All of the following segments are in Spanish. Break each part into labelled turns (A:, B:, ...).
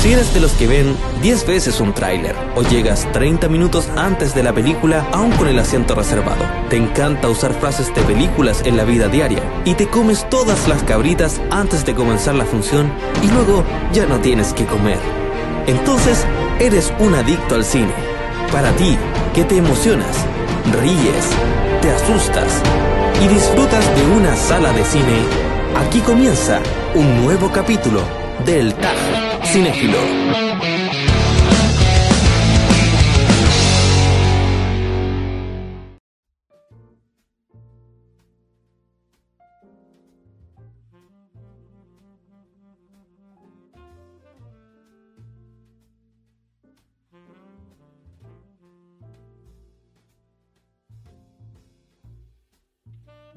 A: Si eres de los que ven 10 veces un tráiler o llegas 30 minutos antes de la película aún con el asiento reservado, te encanta usar frases de películas en la vida diaria y te comes todas las cabritas antes de comenzar la función y luego ya no tienes que comer. Entonces, eres un adicto al cine. Para ti, que te emocionas, ríes, te asustas y disfrutas de una sala de cine, aquí comienza un nuevo capítulo del TAG Cinéfilo.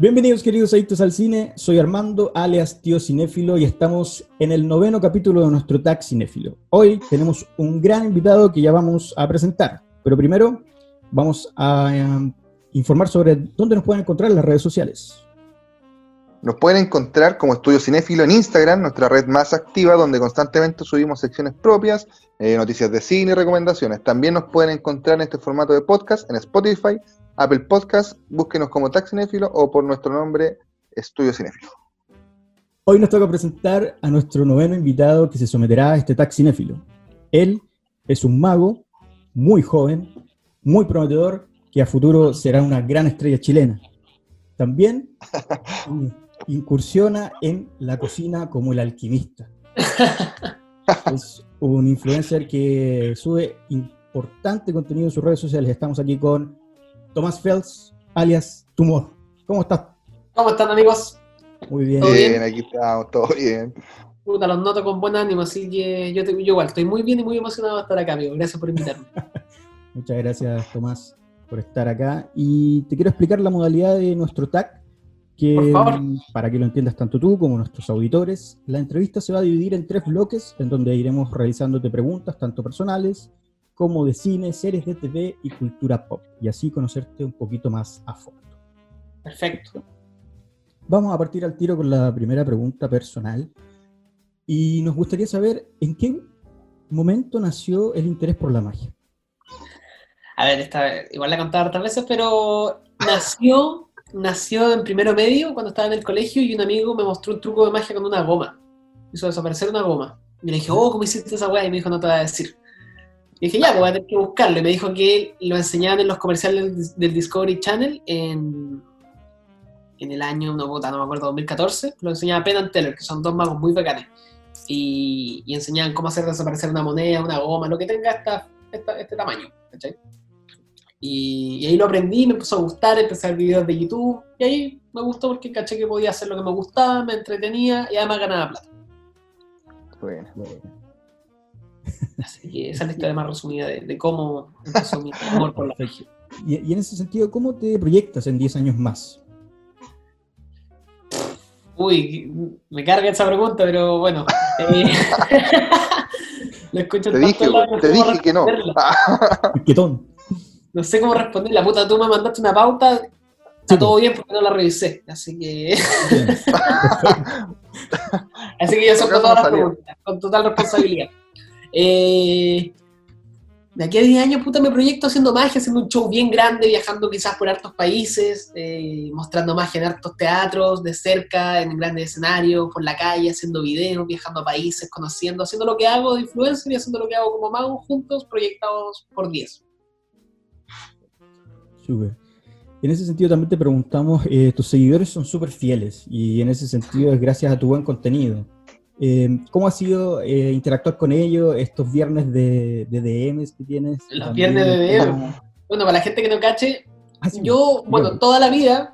B: Bienvenidos queridos adictos al cine, soy Armando, alias Tío Cinéfilo y estamos en el noveno capítulo de nuestro tag Cinéfilo. Hoy tenemos un gran invitado que ya vamos a presentar, pero primero vamos a eh, informar sobre dónde nos pueden encontrar en las redes sociales.
C: Nos pueden encontrar como Estudio Cinéfilo en Instagram, nuestra red más activa, donde constantemente subimos secciones propias, eh, noticias de cine y recomendaciones. También nos pueden encontrar en este formato de podcast en Spotify, Apple Podcast, búsquenos como Tag Cinéfilo o por nuestro nombre Estudio Cinéfilo.
B: Hoy nos toca presentar a nuestro noveno invitado que se someterá a este tag cinéfilo. Él es un mago muy joven, muy prometedor, que a futuro será una gran estrella chilena. También incursiona en la cocina como el alquimista. Es un influencer que sube importante contenido en sus redes sociales. Estamos aquí con Tomás Fels, alias Tumor. ¿Cómo estás?
D: ¿Cómo están, amigos?
B: Muy bien.
C: Todo
D: bien?
C: bien, aquí estamos, todo bien.
D: Puta, los noto con buen ánimo, así que yo, te- yo igual estoy muy bien y muy emocionado de estar acá, amigo. Gracias por invitarme.
B: Muchas gracias, Tomás, por estar acá. Y te quiero explicar la modalidad de nuestro tag, que
D: Por favor.
B: mm, para que lo entiendas tanto tú como nuestros auditores, la entrevista se va a dividir en tres bloques, en donde iremos realizándote preguntas, tanto personales como de cine, series de TV y cultura pop, y así conocerte un poquito más a fondo.
D: Perfecto.
B: Vamos a partir al tiro con la primera pregunta personal. Y nos gustaría saber en qué momento nació el interés por la magia.
D: A ver, esta, igual la he contado hartas veces, pero nació, nació en primero medio cuando estaba en el colegio y un amigo me mostró un truco de magia con una goma. Hizo desaparecer una goma. Y le dije, oh, ¿cómo hiciste esa weá? Y me dijo, no te voy a decir. Y dije, ya, pues voy a tener que buscarlo. Y me dijo que lo enseñaban en los comerciales del, Discovery Channel en, en el año, no, no me acuerdo, 2014. Lo enseñaba Penn and Teller, que son dos magos muy bacanes. Y, y enseñaban cómo hacer desaparecer una moneda, una goma, lo que tenga esta, esta- este tamaño. ¿cachai? Y, y ahí lo aprendí, me empezó a gustar, empecé a ver videos de YouTube. Y ahí me gustó porque caché que podía hacer lo que me gustaba, me entretenía y además ganaba plata.
C: Bueno.
D: Así que esa es la historia más resumida de, de cómo empezó mi amor por la magia.
B: Y, y en ese sentido, ¿cómo te proyectas en 10 años más?
D: Uy, me carga esa pregunta, pero bueno. eh, lo escucho
C: Te dije,
D: lados,
C: te dije que no.
B: Quetón.
D: No sé cómo responder. La puta, tú me mandaste una pauta, está
B: Sí,
D: todo bien porque no la revisé. Así que, así que yo
C: acaso
D: todas las preguntas, con total responsabilidad. Eh, de aquí a 10 años, puta, me proyecto haciendo magia, haciendo un show bien grande, viajando quizás por hartos países, eh, mostrando magia en hartos teatros, de cerca, en grandes escenarios, por la calle, haciendo videos, viajando a países, conociendo, haciendo lo que hago de influencer y haciendo lo que hago como mago, juntos, proyectados por 10.
B: Súper. En ese sentido también te preguntamos, eh, tus seguidores son súper fieles y en ese sentido es gracias a tu buen contenido. Eh, ¿Cómo ha sido eh, interactuar con ellos estos viernes de, de DMs que tienes?
D: Los
B: También,
D: viernes de DM.
B: ¿cómo-
D: Bueno, para la gente que no cache,
B: Ah, sí,
D: Yo, bueno,
B: Bueno.
D: toda la vida,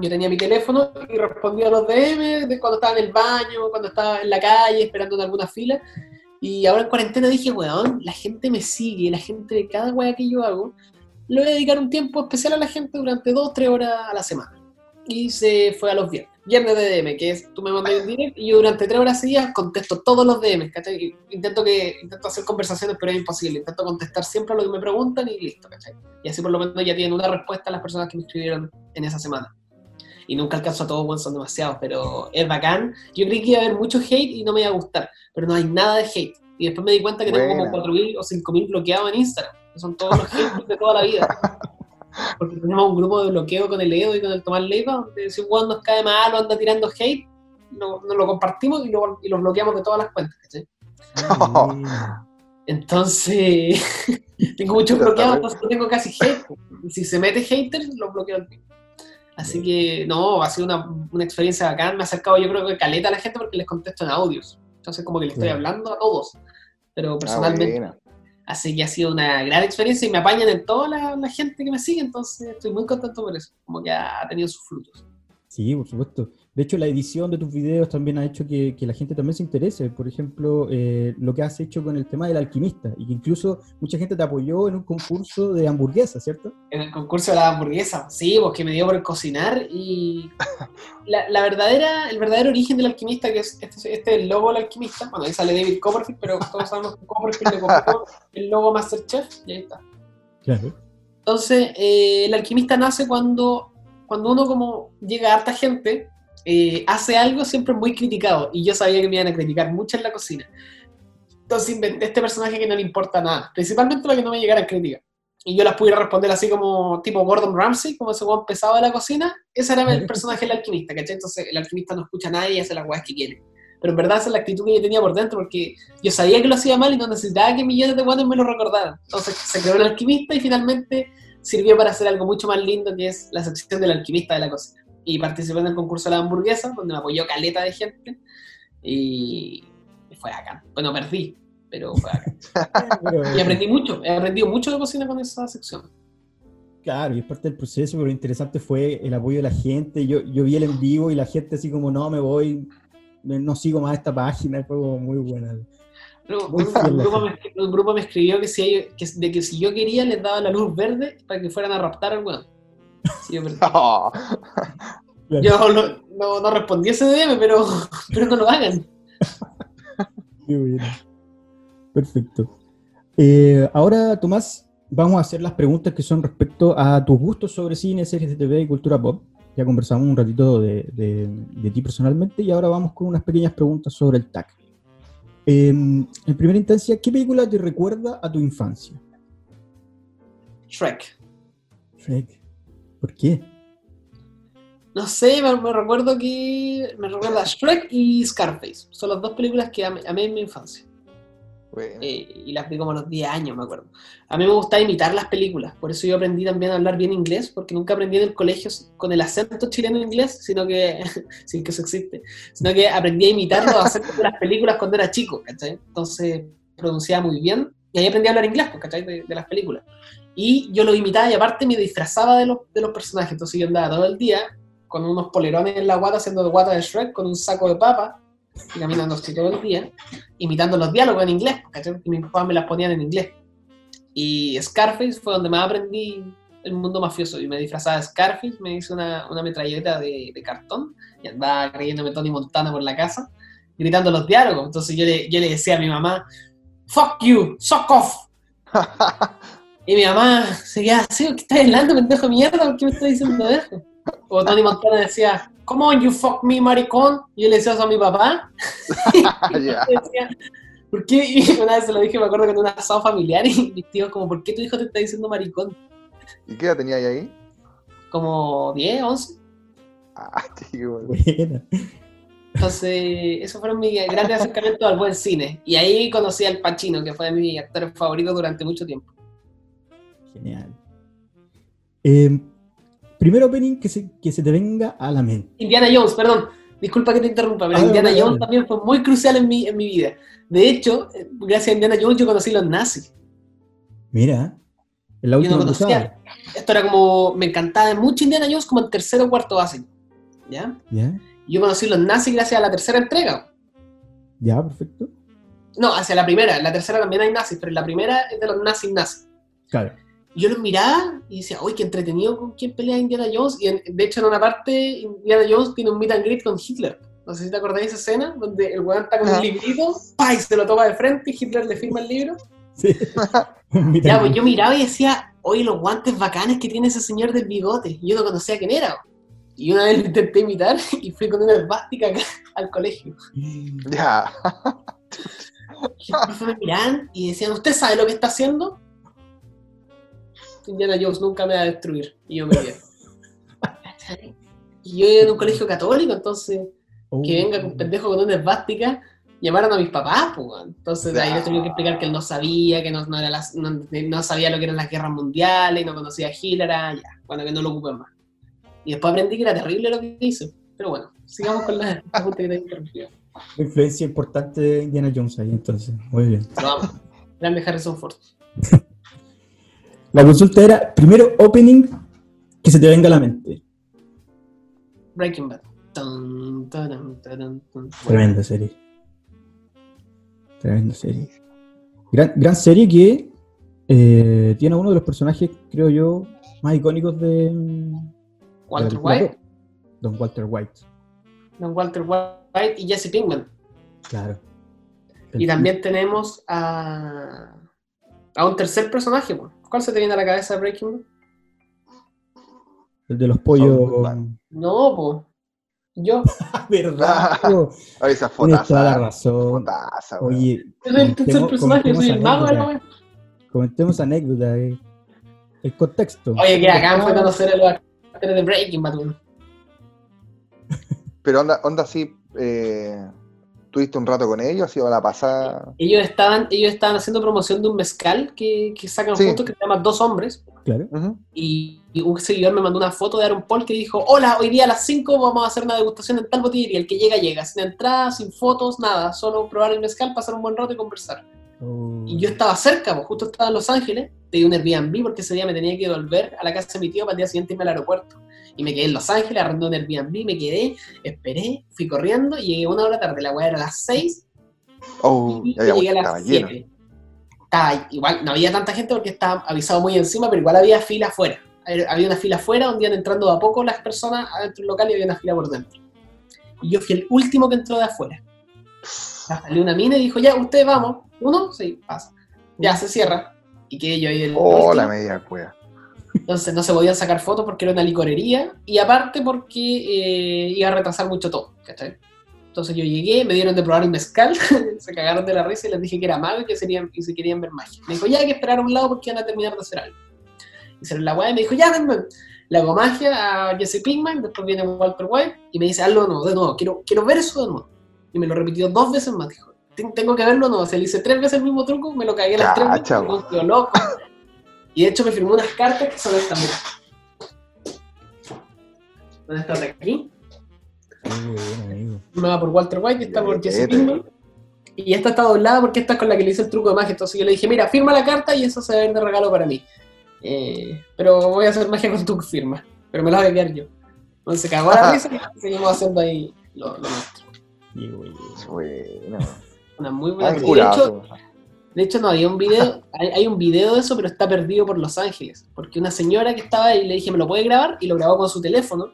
D: yo tenía mi teléfono y respondía a los DM de cuando estaba en el baño, cuando estaba en la calle, esperando en alguna fila. Y ahora en cuarentena dije, weón, la gente me sigue, la gente de cada weá que yo hago, le voy a dedicar un tiempo especial a la gente durante dos, tres horas a la semana. Y se fue a los viernes. Viernes de DM, que es tú me mandas un direct y yo durante tres horas seguidas contesto todos los DMs, ¿cachai? Intento, que, intento hacer conversaciones, pero es imposible. Intento contestar siempre a lo que me preguntan y listo, ¿cachai? Y así por lo menos ya tienen una respuesta a las personas que me escribieron en esa semana. Y nunca alcanzo a todos, bueno, son demasiados, pero es bacán. Yo creí que iba a haber mucho hate y no me iba a gustar, pero no hay nada de hate. Y después me di cuenta que tengo como
C: Buena.
D: 4.000 o 5.000 bloqueados en Instagram, que son todos los haters de toda la vida. Porque tenemos un grupo de bloqueo con el Edo y con el Tomás Leiva, donde si un weón nos cae mal o anda tirando hate, no, nos lo compartimos y lo, y lo bloqueamos de todas las cuentas, ¿cachai?
B: Bueno.
D: Entonces, tengo muchos bloqueados, entonces no tengo casi hate. Si se mete hater, lo bloqueo al tiro. Así que, no, ha sido una, una experiencia bacán. Me ha acercado, yo creo que caleta a la gente porque les contesto en audios. Entonces, como que le estoy hablando a todos. Pero
C: Ah,
D: personalmente. Así que ha sido una gran experiencia y me apañan en toda la, la gente que me sigue. Entonces, estoy muy contento por eso. Como que ha tenido sus frutos.
B: Sí, por supuesto. De hecho, la edición de tus videos también ha hecho que, que la gente también se interese. Por ejemplo, eh, lo que has hecho con el tema del alquimista y que incluso mucha gente te apoyó en un concurso de hamburguesas, ¿cierto?
D: En el concurso de la hamburguesa, sí, porque me dio por cocinar y la, la verdadera, el verdadero origen del alquimista, que es este, este es el logo del alquimista, bueno, ahí sale David Copperfield, pero todos sabemos que Copperfield le copió el logo Masterchef y ahí está.
B: Claro.
D: Entonces, eh, el alquimista nace cuando, cuando uno como llega a harta gente, eh, hace algo siempre muy criticado, y yo sabía que me iban a criticar mucho en la cocina. Entonces inventé este personaje que no le importa nada, principalmente para que no me llegaran críticas. Y yo las pudiera responder así como tipo Gordon Ramsay, como ese buen pesado de la cocina. Ese era el personaje del alquimista, ¿cachai? Entonces el alquimista no escucha a nadie y hace las weas que quiere. Pero en verdad esa es la actitud que yo tenía por dentro, porque yo sabía que lo hacía mal y no necesitaba que millones de guanes me lo recordaran. Entonces se creó el alquimista y finalmente sirvió para hacer algo mucho más lindo, que es la sección del alquimista de la cocina. Y participé en el concurso de la hamburguesa, donde me apoyó caleta de gente. Y fue acá. Bueno, perdí, pero fue acá. Y aprendí mucho, he aprendido mucho de cocina con esa sección.
B: Claro, y es parte del proceso, pero lo interesante fue el apoyo de la gente. Yo, yo vi el en vivo y la gente así como, no, me voy, me- no sigo más esta página, fue como muy buena.
D: Pero
B: Muy
D: un, grupo me, un grupo me escribió que si, que, de que si yo quería les daba la luz verde para que fueran a raptar al weón. Perdí.
C: Oh.
D: Yo no, no, no respondí ese DM, pero, pero no lo hagan.
B: Qué bueno. Perfecto. Eh, ahora, Tomás, vamos a hacer las preguntas que son respecto a tus gustos sobre cine, series de TV y cultura pop. Ya conversamos un ratito de, de- de ti personalmente y ahora vamos con unas pequeñas preguntas sobre el TAC. Eh, en primera instancia, ¿qué película te recuerda a tu infancia?
D: Shrek.
B: Shrek. ¿Por qué?
D: No sé, me, me recuerdo que me recuerda a Shrek y Scarface. Son las dos películas que amé, amé en mi infancia.
C: bueno.
D: Eh, y las vi como a los 10 años, me acuerdo. A mí me gustaba imitar las películas, por eso yo aprendí también a hablar bien inglés, porque nunca aprendí en el colegio con el acento chileno en inglés, sino que, sin que eso existe, sino que aprendí a imitar los acentos de las películas cuando era chico, ¿cachai? Entonces pronunciaba muy bien, y ahí aprendí a hablar inglés, pues, ¿cachai? De, de las películas. Y yo lo imitaba y aparte me disfrazaba de los, de los personajes, entonces yo andaba todo el día con unos polerones en la guata, haciendo de guata de Shrek, con un saco de papa, y caminando así todo el día imitando los diálogos en inglés. Y mis papás me las ponían en inglés. Y Scarface fue donde más aprendí el mundo mafioso. Y me disfrazaba de Scarface, me hice una, una metralleta de, de cartón y andaba creyéndome Tony Montana por la casa, gritando los diálogos. Entonces yo le, yo le decía a mi mamá, fuck you, suck off. Y mi mamá seguía así, ¿qué estás hablando, pendejo de mierda? ¿Por qué me estás diciendo eso? O Tony Montana decía, come on, you fuck me, maricón. Y yo le decía eso a mi papá. Decía, ¿por qué? Y una vez se lo dije, me acuerdo que en un asado familiar y mis tíos como, ¿por qué tu hijo te está diciendo maricón?
C: ¿Y qué edad tenía ahí ahí?
D: Como 10, 11.
C: Ah, tío.
D: Entonces, esos fueron mis grandes acercamientos al buen cine. Y ahí conocí al Pacino, que fue mi actor favorito durante mucho tiempo.
B: Genial. Eh, primer opening que se, que se te venga a la mente.
D: Indiana Jones, perdón. Disculpa que te interrumpa, pero
B: Ah,
D: Indiana Jones también fue muy crucial en mi, en mi vida. De hecho, eh, gracias a Indiana Jones yo conocí los nazis.
B: Mira, en la
D: Yo no
B: última
D: conocía. Esto era como, me encantaba mucho Indiana Jones como en tercero o cuarto básico. ¿Ya?
B: ¿Ya?
D: Yo conocí los nazis gracias a la tercera entrega.
B: ¿Ya? Perfecto.
D: No, hacia la primera. En la tercera también hay nazis, pero en la primera es de los nazis nazis.
B: Claro.
D: Yo los miraba y decía, uy, qué entretenido con quién pelea Indiana Jones. Y en- de hecho, en una parte, Indiana Jones tiene un meet and greet con Hitler. No sé si te acordáis de esa escena, donde el weón está con
C: Ajá.
D: un librito, ¡pa! y se lo toma de frente y Hitler le firma el libro.
B: Sí.
D: Ya, pues yo miraba y decía, oye, los guantes bacanes que tiene ese señor del bigote. Y yo no conocía quién era. Y una vez lo intenté imitar y fui con una esvástica acá al colegio.
C: Ya.
D: Y los profes me miraban y decían, ¿usted sabe lo que está haciendo? Indiana Jones nunca me va a destruir. Y yo me quedé. Y yo en un colegio católico, entonces,
B: Oh.
D: que venga un pendejo con una esvástica, llamaron a mis papás, pues. Entonces ahí les tuve que explicar que él no sabía, que no, no era las- no, no sabía lo que eran las guerras mundiales, no conocía a Hitler, ah, ya, bueno, que no lo ocupen más. Y después aprendí que era terrible lo que hizo. Pero bueno, sigamos con la pregunta que te interrumpió.
B: Influencia importante de Indiana Jones ahí, entonces. Muy bien.
D: Pero vamos, grande Harrison Ford.
B: La consulta era, primero opening que se te venga a la mente.
D: Breaking Bad.
B: Tremenda serie. Tremenda serie. Gran, gran serie que eh, tiene uno de los personajes, creo yo, más icónicos de...
D: Walter
B: de
D: White,
B: Don Walter White,
D: Don Walter White y Jesse Pinkman.
B: claro.
D: Y también tenemos a, a un tercer personaje. pues. ¿Cuál se te viene a la cabeza de Breaking Bad?
B: El de los pollos...
D: No, pues. Yo.
B: ¿Verdad? po?
C: A esa
B: Tienes toda la
C: fotaza.
B: razón.
C: Fotaza.
B: Oye,
D: soy el tercer personaje, yo soy el mago de la
B: comentemos
D: wea.
B: comentemos anécdota. eh. El contexto.
D: Oye, que acá fue conocer a los actores de Breaking Bad.
C: Pero onda, onda sí, eh, ¿tuviste un rato con ellos? ¿Ha sido la pasada?
D: Ellos estaban, ellos estaban haciendo promoción de un mezcal que, que sacan
C: Sí.
D: juntos que se llama Dos Hombres.
B: Claro.
D: Y, y un seguidor me mandó una foto de Aaron Paul que dijo, hola, hoy día a las 5 vamos a hacer una degustación en tal botillería, el que llega, llega, sin entrada, sin fotos, nada, solo probar el mezcal, pasar un buen rato y conversar.
B: Oh.
D: Y yo estaba cerca, pues, justo estaba en Los Ángeles, pedí un Airbnb porque ese día me tenía que volver a la casa de mi tío para el día siguiente irme al aeropuerto. Y me quedé en Los Ángeles, arrendé un Airbnb, me quedé, esperé, fui corriendo y llegué una hora tarde, la weá era a las 6
C: Oh,
D: y
C: ya
D: llegué a las
C: lleno.
D: 7. Estaba igual, no había tanta gente porque estaba avisado muy encima, pero igual había fila afuera. Había una fila afuera donde iban entrando de a poco las personas adentro del local y había una fila por dentro. Y yo fui el último que entró de afuera. Salió una mina y dijo, ya, ustedes vamos. ¿Uno? Sí, pasa. Ya, se cierra. Y quedé yo ahí el
C: Oh,
D: último.
C: la media cueva.
D: Entonces no se podían sacar fotos porque era una licorería y aparte porque eh, iba a retrasar mucho todo, ¿cachai? Entonces yo llegué, me dieron de probar el mezcal, se cagaron de la risa y les dije que era mago y que serían, y si querían ver magia. Me dijo, ya hay que esperar a un lado porque van a terminar de hacer algo. Hicieron la weá y me dijo, ya, ven, ven. Le hago magia a Jesse Pinkman, después viene Walter White y me dice, hazlo de nuevo, de nuevo, quiero, quiero ver eso de nuevo. Y me lo repitió dos veces más, dijo, "Ten- tengo que verlo de nuevo. Se le hice tres veces el mismo truco, me lo cagué las tres veces, me loco. Y de hecho me firmó unas cartas que son estas, mira. ¿Dónde está de aquí?
B: Qué bueno, amigo.
D: Firmada por Walter White y está por Jesse. Pinkman. Y esta está doblada porque esta es con la que le hice el truco de magia. Entonces yo le dije, mira, firma la carta y eso se va a ver de regalo para mí. Eh, pero voy a hacer magia con tu firma. Pero me la voy a quedar yo. Entonces cagó la risa y seguimos haciendo ahí lo, lo nuestro.
B: Bueno.
D: Una muy buena. Y de,
C: curado.
D: hecho, de hecho, no había un video. Hay, hay un video de eso, pero está perdido por Los Ángeles. Porque una señora que estaba ahí le dije, ¿me lo puede grabar? Y lo grabó con su teléfono.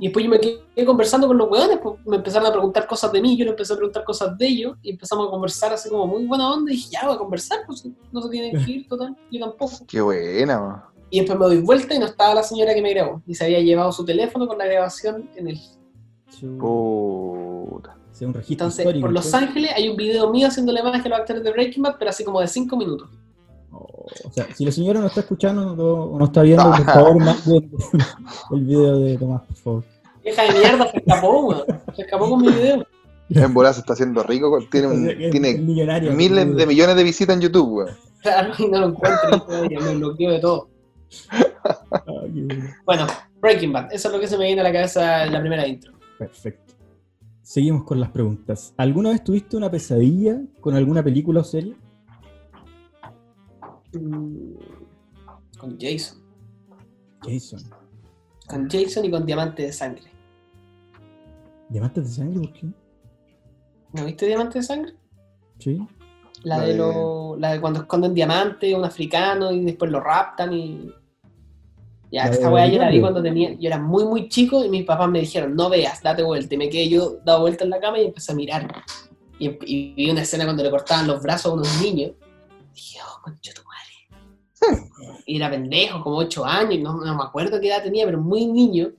D: Y después yo me quedé conversando con los weones, pues me empezaron a preguntar cosas de mí, yo le empecé a preguntar cosas de ellos, y empezamos a conversar así como muy buena onda, y dije, ya voy a conversar, pues no se tienen que ir, total, yo tampoco.
C: Qué buena, man.
D: Y después me doy vuelta y no estaba la señora que me grabó, y se había llevado su teléfono con la grabación en el...
C: Puta.
B: Sea un registro
D: Entonces,
B: histórico.
D: por Los
B: entonces.
D: Ángeles hay un video mío haciéndole magia a los actores de Breaking Bad, pero así como de 5 minutos.
B: Oh, o sea, si la señora no está escuchando no- o no está viendo, por favor, manden el video de Tomás, por favor.
D: De mierda, se escapó, weón. Se escapó con mi video.
C: En bola se está haciendo rico, tiene, un-
B: Es-
C: tiene miles de millones de visitas en YouTube, weón.
D: Claro, y no lo encuentro, y me bloqueó de todo.
B: Ah. Bueno,
D: Breaking Bad, eso es lo que se me viene a la cabeza en la primera intro.
B: Perfecto. Seguimos con las preguntas. ¿Alguna vez tuviste una pesadilla con alguna película o serie?
D: Mm, Con Jason.
B: Jason.
D: Con Jason y con Diamante de Sangre.
B: ¿Diamantes de sangre? ¿Por qué?
D: ¿No viste Diamante de Sangre?
B: Sí.
D: La,
C: La
D: de,
C: de-
D: lo- la de cuando esconden diamante, un africano y después lo raptan y. Ya, esta weá yo la vi cuando tenía. Yo era muy, muy chico y mis papás me dijeron, no veas, date vuelta. Y me quedé yo dado vuelta en la cama y empecé a mirar. Y, y vi una escena cuando le cortaban los brazos a unos niños. dije, oh, concha tu madre. Y era pendejo, como 8 años, no, no me acuerdo qué edad tenía, pero muy niño.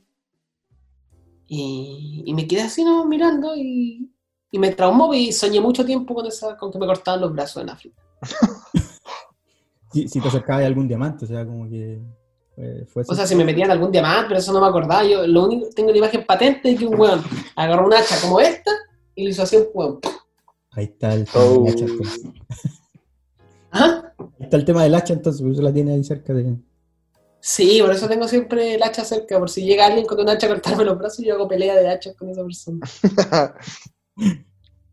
D: Y, y me quedé así, ¿no? Mirando y, y me traumó y soñé mucho tiempo con, esa, con que me cortaban los brazos en África.
B: Si, si te acercabas de algún diamante, o sea, como que eh, fue
D: O sea, si me metían algún diamante, pero eso no me acordaba. Yo lo único, tengo una imagen patente de que un weón agarró un hacha como esta y lo hizo así un weón.
B: Ahí está el tema
C: Oh.
B: del hacha, entonces.
D: Ajá.
B: Ahí está el tema del hacha, entonces, por eso la tiene ahí cerca de...
D: Sí, por eso tengo siempre el hacha cerca, por si llega alguien con un hacha a cortarme los brazos, yo hago pelea de hachas con esa persona.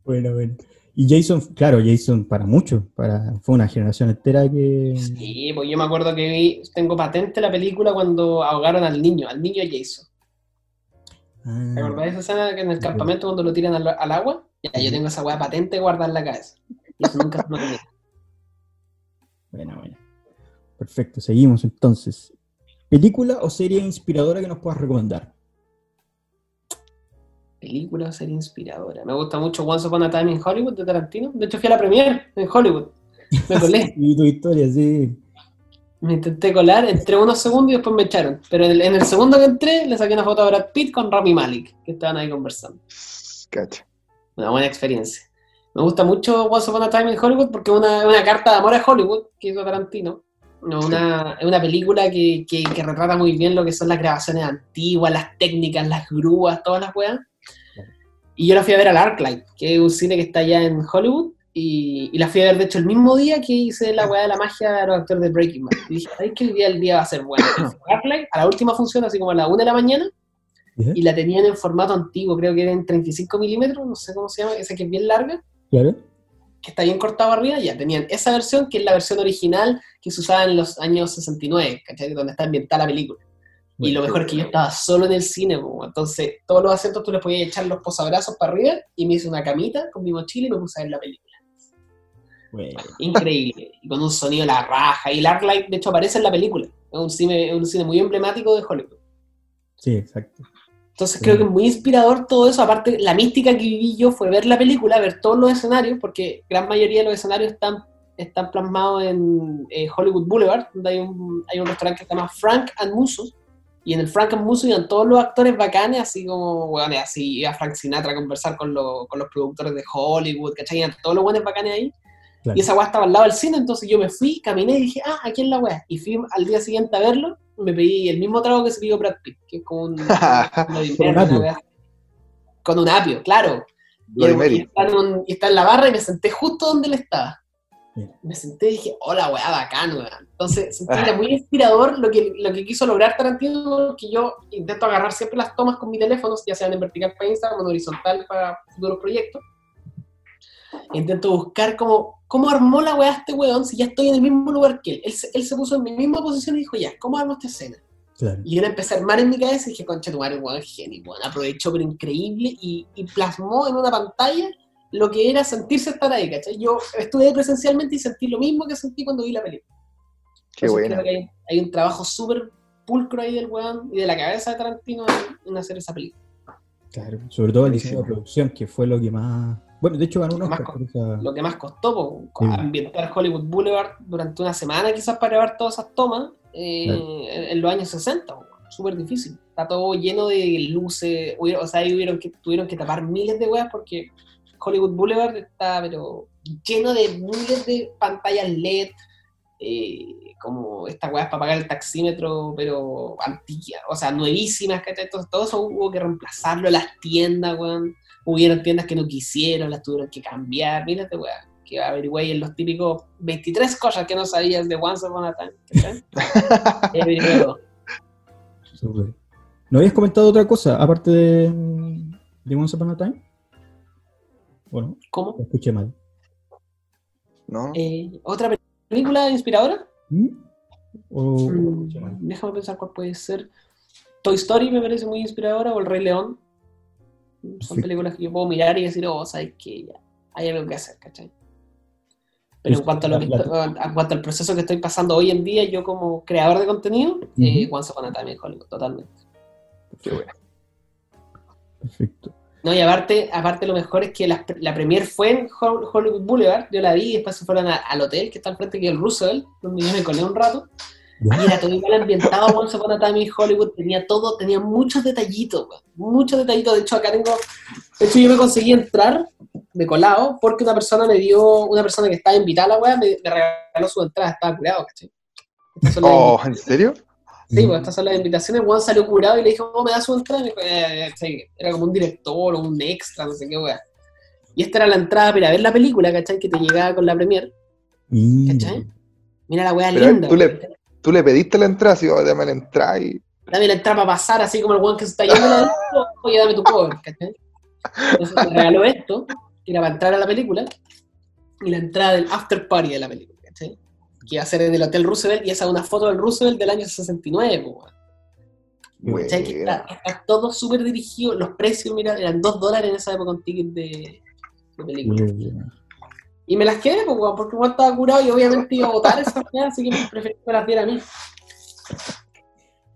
B: Bueno, bueno. Y Jason, claro, Jason para mucho, para, fue una generación entera que...
D: Sí, pues yo me acuerdo que vi, tengo patente la película cuando ahogaron al niño, al niño Jason.
B: Ah,
D: ¿Te acordás de esa escena que en el campamento cuando lo tiran al, al agua? Ya, yo tengo esa weá patente guardada en la cabeza. Y eso nunca se me olvida.
B: Bueno, bueno. Perfecto, seguimos entonces. ¿Película o serie inspiradora que nos puedas recomendar?
D: Película o serie inspiradora. Me gusta mucho Once Upon a Time in Hollywood de Tarantino. De hecho, fui a la premiere en Hollywood. Me colé.
B: Y tu historia, sí.
D: Me intenté colar, entré unos segundos y después me echaron. Pero en el, en el segundo que entré, le saqué una foto a Brad Pitt con Rami Malek, que estaban ahí conversando.
C: Cacha.
D: Una buena experiencia. Me gusta mucho Once Upon a Time in Hollywood porque es una, una carta de amor a Hollywood que hizo Tarantino. No, una, es una película que, que- que retrata muy bien lo que son las grabaciones antiguas, las técnicas, las grúas, todas las weas. Y yo la fui a ver al Arclight, que es un cine que está allá en Hollywood. Y, y la fui a ver, de hecho, el mismo día que hice la weá de la magia de los actores de Breaking Bad. Y dije, ¿sabes que hoy día el día va a ser bueno? A Arclight, a la última función, así como a la 1 de la mañana, y la tenían en formato antiguo, creo que era en 35 milímetros, no sé cómo se llama, esa que es bien larga
B: Claro.
D: que está bien cortado arriba, ya tenían esa versión, que es la versión original que se usaba en los años 69, ¿cachai? Donde está ambientada la película. Y lo mejor es que yo estaba solo en el cine, entonces todos los asientos tú les podías echar los posabrazos para arriba y me hice una camita con mi mochila y me puse a ver la película.
B: Bueno,
D: Increíble, y con un sonido la raja, y el Arclight de hecho aparece en la película, es un cine, es un cine muy emblemático de Hollywood.
B: sí, exacto.
D: Entonces creo que es muy inspirador todo eso. Aparte, la mística que viví yo fue ver la película, ver todos los escenarios, porque gran mayoría de los escenarios están, están plasmados en eh, Hollywood Boulevard, donde hay un, hay un restaurante que se llama Frank and Musso. Y en el Frank Musso iban todos los actores bacanes, así como, bueno, así iba Frank Sinatra a conversar con, lo- con los productores de Hollywood, ¿cachai? Iban todos los buenos bacanes ahí.
B: Claro.
D: Y esa weá estaba al lado del cine, entonces yo me fui, caminé y dije, ah, aquí es la weá. Y fui al día siguiente a verlo, me pedí el mismo trago que se pidió Brad Pitt, que es como un...
B: apio.
D: weá. Con un apio, claro. Y, está en un- y está en la barra y me senté justo donde él estaba. Me senté y dije, hola, weá, bacán, weá. Entonces sentí era muy inspirador lo que, lo que quiso lograr Tarantino, que yo intento agarrar siempre las tomas con mi teléfono, ya sean en vertical para Instagram o en horizontal para futuros proyectos. Intento buscar cómo, cómo armó la weá este weón si ya estoy en el mismo lugar que él. Él se, él se puso en mi misma posición y dijo, ya, ¿cómo armo esta escena?
B: Claro.
D: Y yo la empecé a armar en mi cabeza y dije, concha tu madre, weón, genio, weón. Aprovechó, pero increíble, y, y plasmó en una pantalla lo que era sentirse estar ahí, ¿cachai? Yo estuve presencialmente y sentí lo mismo que sentí cuando vi la película.
C: Qué
D: que hay, hay un trabajo súper pulcro ahí del weón y de la cabeza de Tarantino en, en hacer esa película.
B: Claro. Sobre todo el diseño de producción, que fue lo que más. Bueno, de hecho ganó un
D: Lo más
B: Oscar por esa.
D: Lo que más costó, po,
B: Sí.
D: ambientar Hollywood Boulevard durante una semana quizás para grabar todas esas tomas eh,
B: Claro.
D: en, en los años 60, po, súper difícil. Está todo lleno de luces, o sea, ahí hubieron que, tuvieron que tapar miles de weas porque Hollywood Boulevard está pero lleno de miles de pantallas LED, eh, como estas weas para pagar el taxímetro, pero antiguas, o sea, nuevísimas, ¿cachai? Entonces todo eso hubo que reemplazarlo, las tiendas, weón. Hubieron tiendas que no quisieron, las tuvieron que cambiar, miles de weas. Que averigüé en los típicos 23 cosas que no sabías de Once Upon a Time.
B: ¿No habías comentado otra cosa, aparte de, de Once Upon a Time? Bueno,
D: ¿Cómo?
B: lo escuché mal.
C: ¿No?
D: Eh, ¿Otra película inspiradora?
B: ¿Mm? ¿O
D: Mm,
B: escuché mal?
D: déjame pensar cuál puede ser. Toy Story me parece muy inspiradora, o El Rey León. Son películas que yo puedo mirar y decir, oh, sabes que ya hay algo que hacer, ¿cachai? Pero en cuanto, a lo que estoy- en cuanto al proceso que estoy pasando hoy en día, yo como creador de contenido, eh, Once Upon a Time in Hollywood, totalmente.
C: Qué buena.
B: Perfecto.
D: No, y aparte, aparte lo mejor es que la, la premier fue en Hol- Hollywood Boulevard, yo la vi y después se fueron a- al hotel que está al frente, que es el Roosevelt, donde yo me colé un rato, y era todo igual ambientado Once Upon a Time in Hollywood, tenía todo, tenía muchos detallitos, muchos detallitos, de hecho acá tengo, de hecho yo me conseguí entrar de colado porque una persona me dio, una persona que estaba invitada a la weá me, me regaló su entrada, estaba curado, ¿cachai?
C: Oh, ¿en serio?
D: Sí, pues estas son las invitaciones. Juan salió curado y le dijo, oh, me da su entrada. Y me dijo, eh, sí, era como un director o un extra, no sé qué, weá. Y esta era la entrada para ver la película, ¿cachai? Que te llegaba con la premier.
B: Mira.
D: ¿Cachai? Mira la weá linda.
C: tú le-
D: weá.
C: Tú le pediste la entrada, si oh, dame la entrada y.
D: Dame la entrada para pasar, así como el Juan que se está yendo la oye, dame tu cover, ¿cachai? Entonces me regaló esto, que era para entrar a la película, y la entrada del after party de la película, ¿cachai? Que iba a ser en el Hotel Roosevelt, y esa es una foto del Roosevelt del año 69, pues, weón. ¿Cachai? Que está, está todo súper dirigido. Los precios, mira, eran 2 dólares en esa época un ticket de, de película. Y me las quedé, pues, porque igual estaba curado y obviamente iba a votar esas weas, así que preferí que me las diera a mí.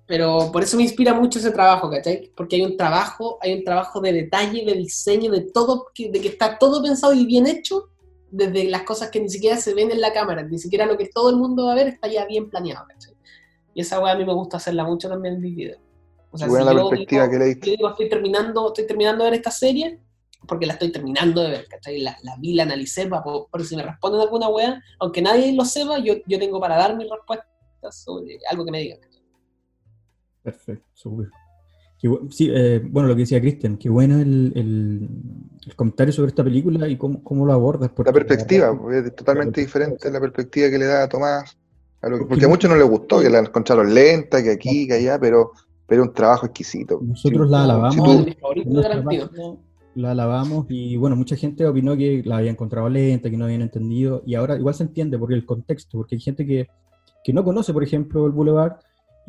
D: Pero por eso me inspira mucho ese trabajo, ¿cachai? Porque hay un trabajo, hay un trabajo de detalle, de diseño, de todo, de que está todo pensado y bien hecho, desde las cosas que ni siquiera se ven en la cámara, ni siquiera lo que todo el mundo va a ver está ya bien planeado, ¿cachai? Y esa weá a mí me gusta hacerla mucho también en mis videos. O
C: Qué buena la
D: yo
C: perspectiva
D: digo-
C: que le diste.
D: yo digo, estoy terminando, estoy terminando de ver esta serie, porque la estoy terminando de ver, ¿cachai? La, la vi, la analicé, para, po- por si me responden alguna weá, aunque nadie lo sepa, yo, yo tengo para dar mis respuestas sobre algo que me digan. ¿cachai?
B: Perfecto, súper. Sí, eh, bueno, lo que decía Cristian, qué bueno el, el- el comentario sobre esta película y cómo, cómo lo abordas.
C: La perspectiva,
B: verdad
C: pues, es totalmente
B: la
C: diferente la perspectiva que le da a Tomás. a lo que-
B: Porque
C: porque a muchos no les gustó, que la encontraron lenta, que aquí, que allá, pero, pero un trabajo exquisito.
B: Nosotros la alabamos.
C: Si tú-
B: página la alabamos y bueno, mucha gente opinó que la había encontrado lenta, que no habían entendido y ahora igual se entiende porque el contexto, porque hay gente que, que no conoce, por ejemplo, el Boulevard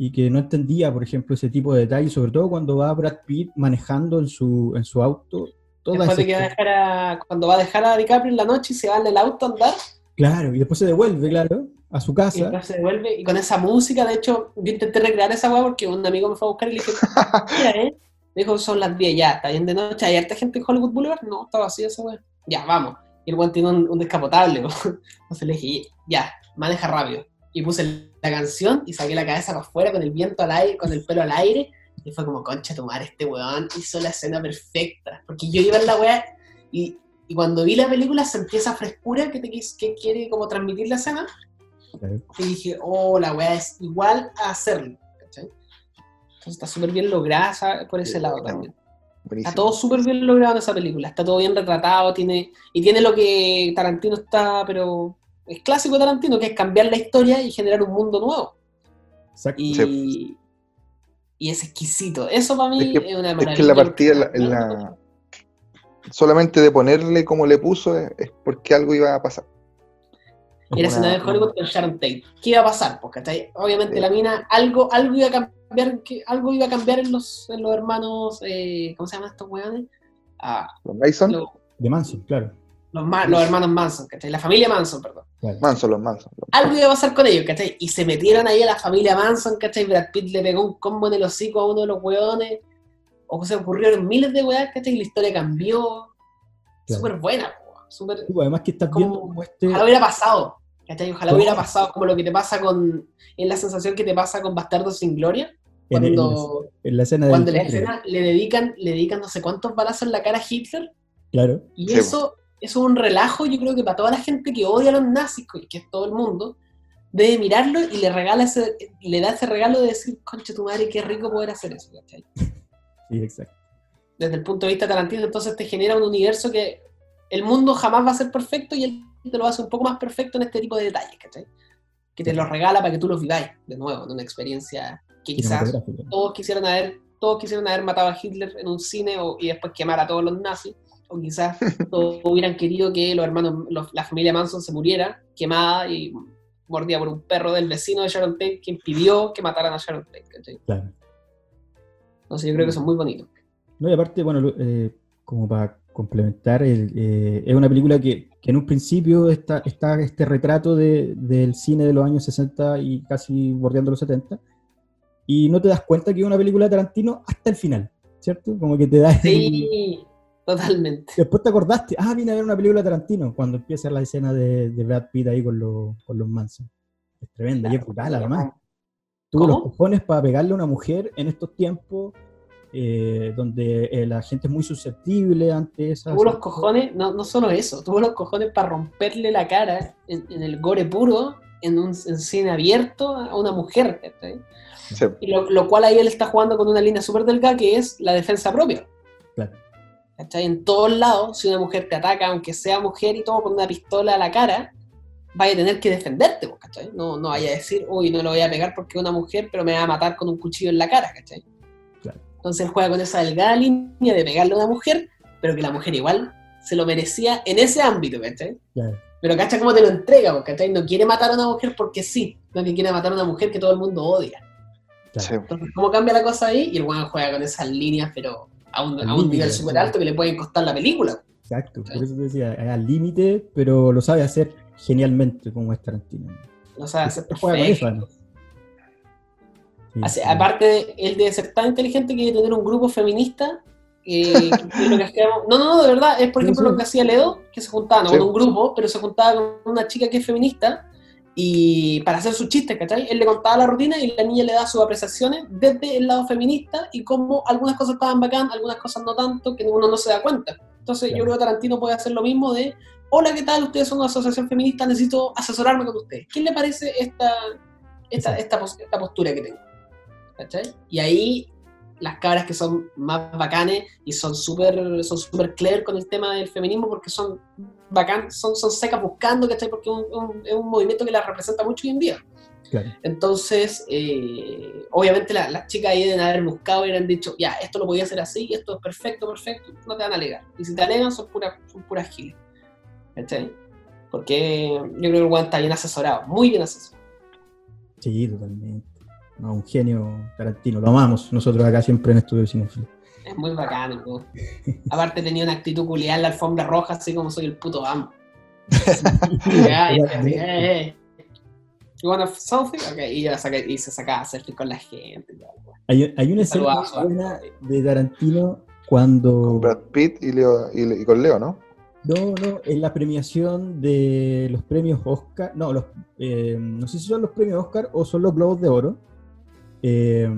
B: y que no entendía, por ejemplo, ese tipo de detalles, sobre todo cuando va Brad Pitt manejando en su, en su auto. Toda
D: Después de que va a dejar a, cuando va a dejar a DiCaprio en la noche y se va en el auto a andar,
B: Claro, y después se devuelve, claro, a su
D: y
B: casa.
D: después se devuelve, y con esa música, de hecho, yo intenté recrear esa weá porque un amigo me fue a buscar y le dije, mira, eh, me dijo, son las 10 ya, está bien de noche, ¿hay harta gente en Hollywood Boulevard? No, está vacío esa weá. Ya, vamos. Y el weón tiene un, un descapotable, po. entonces le dije, ya, maneja rápido. Y puse la canción y saqué la cabeza para afuera con el viento al aire, con el pelo al aire, y fue como, concha tu madre, este weón hizo la escena perfecta. Porque yo iba en la weá y, y cuando vi la película sentí esa frescura que, te, que quiere como transmitir la escena, y dije, oh, la weá es igual a hacerlo. ¿cachai? Entonces está súper bien lograda por ese
C: Sí,
D: lado
C: bueno.
D: también.
C: Buenísimo.
D: Está todo súper bien logrado en esa película, está todo bien retratado, tiene, y tiene lo que Tarantino está, pero es clásico de Tarantino, que es cambiar la historia y generar un mundo nuevo.
B: Exacto.
D: Y, y es exquisito. Eso para mí
C: Es
D: es,
C: que-
D: una
C: Es
D: maravilla.
C: que en la partida, en la-
D: porque-
C: en la- solamente de ponerle como le puso, es, es porque algo iba a pasar.
D: Era
C: una-
D: escena de Hollywood con Sharon Tate. ¿Qué iba a pasar? Porque ¿cachai? obviamente la mina, algo, algo iba a cambiar, que, algo iba a cambiar en los, en los hermanos, eh, ¿cómo se llaman estos weones? Ah,
C: Los Mason,
D: lo-
B: De Manson, claro.
D: los, ma- los hermanos Manson, ¿cachai? La familia Manson, perdón.
B: Claro.
C: Manson, los Manson. los-
D: Algo iba a pasar con ellos, ¿cachai? Y se metieron ahí a la familia Manson, ¿cachai? Brad Pitt le pegó un combo en el hocico a uno de los weones. O se ocurrieron miles de weas, ¿cachai? Y la historia cambió.
B: Claro.
D: Súper buena, súper...
B: Sí, pues, además que estás
D: Como-
B: viendo como este...
D: Ojalá hubiera pasado, ¿cachai? Ojalá
B: ¿Cómo?
D: hubiera pasado como lo que te pasa con... Es la sensación que te pasa con Bastardos sin Gloria.
B: en, el-
D: Cuando,
B: en la escena
D: cuando en la escena le dedican, le dedican no sé cuántos balazos en la cara a Hitler.
B: Claro.
D: Y
C: Sí,
D: eso es un relajo, yo creo que para toda la gente que odia a los nazis, que es todo el mundo, debe mirarlo y le regala ese, le da ese regalo de decir, concha tu madre, qué rico poder hacer eso, ¿cachai?
B: Sí, exacto.
D: Desde el punto de vista Tarantino, entonces te genera un universo que el mundo jamás va a ser perfecto y él te lo hace un poco más perfecto en este tipo de detalles, ¿cachai? Que te lo regala para que tú los viváis de nuevo, en una experiencia que quizás todos quisieran haber, todos quisieran haber matado a Hitler en un cine o- y después quemar a todos los nazis, o quizás todos hubieran querido que los hermanos, los- la familia Manson se muriera quemada y mordida por un perro del vecino de Sharon Tate que impidió que mataran a Sharon Tate. ¿cachai?
B: Claro.
D: Entonces yo creo que son muy bonitos.
B: No, y aparte, bueno, eh, como para complementar, el, eh, es una película que, que en un principio está, está este retrato de- del cine de los años 60 y casi bordeando los 70, y no te das cuenta que es una película de Tarantino hasta el final, ¿cierto? Como que te da...
D: Sí, totalmente.
B: Después te acordaste, ah, vine a ver una película de Tarantino, cuando empieza la escena de, de Brad Pitt ahí con, los- con los Manson. Es tremenda y es brutal, además. Tuvo los cojones para pegarle a una mujer en estos tiempos eh, donde eh, la gente es muy susceptible ante esas...
D: Tuvo los cojones, no, no solo eso, tuvo los cojones para romperle la cara en, en el gore puro, en un en cine abierto a una mujer. Y lo, lo cual ahí él está jugando con una línea súper delgada que es la defensa propia.
B: Claro.
D: ¿Cachai? En todos lados, si una mujer te ataca, aunque sea mujer y todo, con una pistola a la cara, vaya a tener que defenderte, pues, ¿cachai? No, no vaya a decir, uy, no lo voy a pegar porque es una mujer, pero me va a matar con un cuchillo en la cara, ¿cachai?
B: Claro.
D: Entonces él juega con esa delgada línea de pegarle a una mujer, pero que la mujer igual se lo merecía en ese ámbito, ¿cachai?
B: Claro.
D: Pero ¿cachai cómo te lo entrega? pues, ¿cachai? No quiere matar a una mujer porque sí, no que quiere matar a una mujer que todo el mundo odia.
B: Claro.
D: Entonces, ¿cómo cambia la cosa ahí? Y el weón juega con esas líneas, pero a un, a nivel súper alto que le pueden costar la película.
B: Exacto, por eso te decía, es al límite, pero lo sabe hacer genialmente como es Tarantino.
D: O sea, hace
B: Juega con eso,
D: perfecto.
B: Sí,
D: Hace-
B: sí.
D: aparte, de, él debe ser tan inteligente que debe tener un grupo feminista. eh, que es lo que hacíamos- no, no, no, de verdad, es por ejemplo
B: sí.
D: lo que hacía Ledo, que se no
C: Sí.
D: con un grupo, pero se juntaba con una chica que es feminista y para hacer sus chistes, ¿cachai? Él le contaba la rutina y la niña le da sus apreciaciones desde el lado feminista y cómo algunas cosas estaban bacán, algunas cosas no tanto, que uno no se da cuenta. Entonces yo
B: Claro.
D: creo que Tarantino puede hacer lo mismo de, hola, ¿qué tal? Ustedes son una asociación feminista, necesito asesorarme con ustedes. ¿Qué le parece esta, esta, esta, esta postura que tengo? ¿Cachai? Y ahí las cabras que son más bacanes y son súper son súper clever con el tema del feminismo porque son bacán, son, son secas buscando, ¿cachai? Porque es un, un- es un movimiento que las representa mucho hoy en día.
B: Claro.
D: Entonces, eh, obviamente la- las chicas ahí deben haber buscado y haber dicho, ya, esto lo podía hacer así, esto es perfecto, perfecto, no te van a alegar. Y si te alegan son puras, son puras giles. ¿Cachai? Porque yo creo que el weón está bien asesorado, muy bien asesorado.
B: Sí, totalmente. No, un genio Tarantino, lo amamos nosotros acá siempre en Estudio Cinefilo.
D: Es muy bacán, el. Aparte tenía una actitud culiada en la alfombra roja, así como soy el puto amo. Y así. You wanna something? Ok, y, yo la saqué- y se sacaba selfie con la gente.
B: Hay, hay una escena de Tarantino cuando...
C: Con Brad Pitt y, Leo, y, y con Leo, ¿no?
B: No, no, en la premiación de los premios Oscar, no, los, eh, no sé si son los premios Oscar o son los Globos de Oro, eh,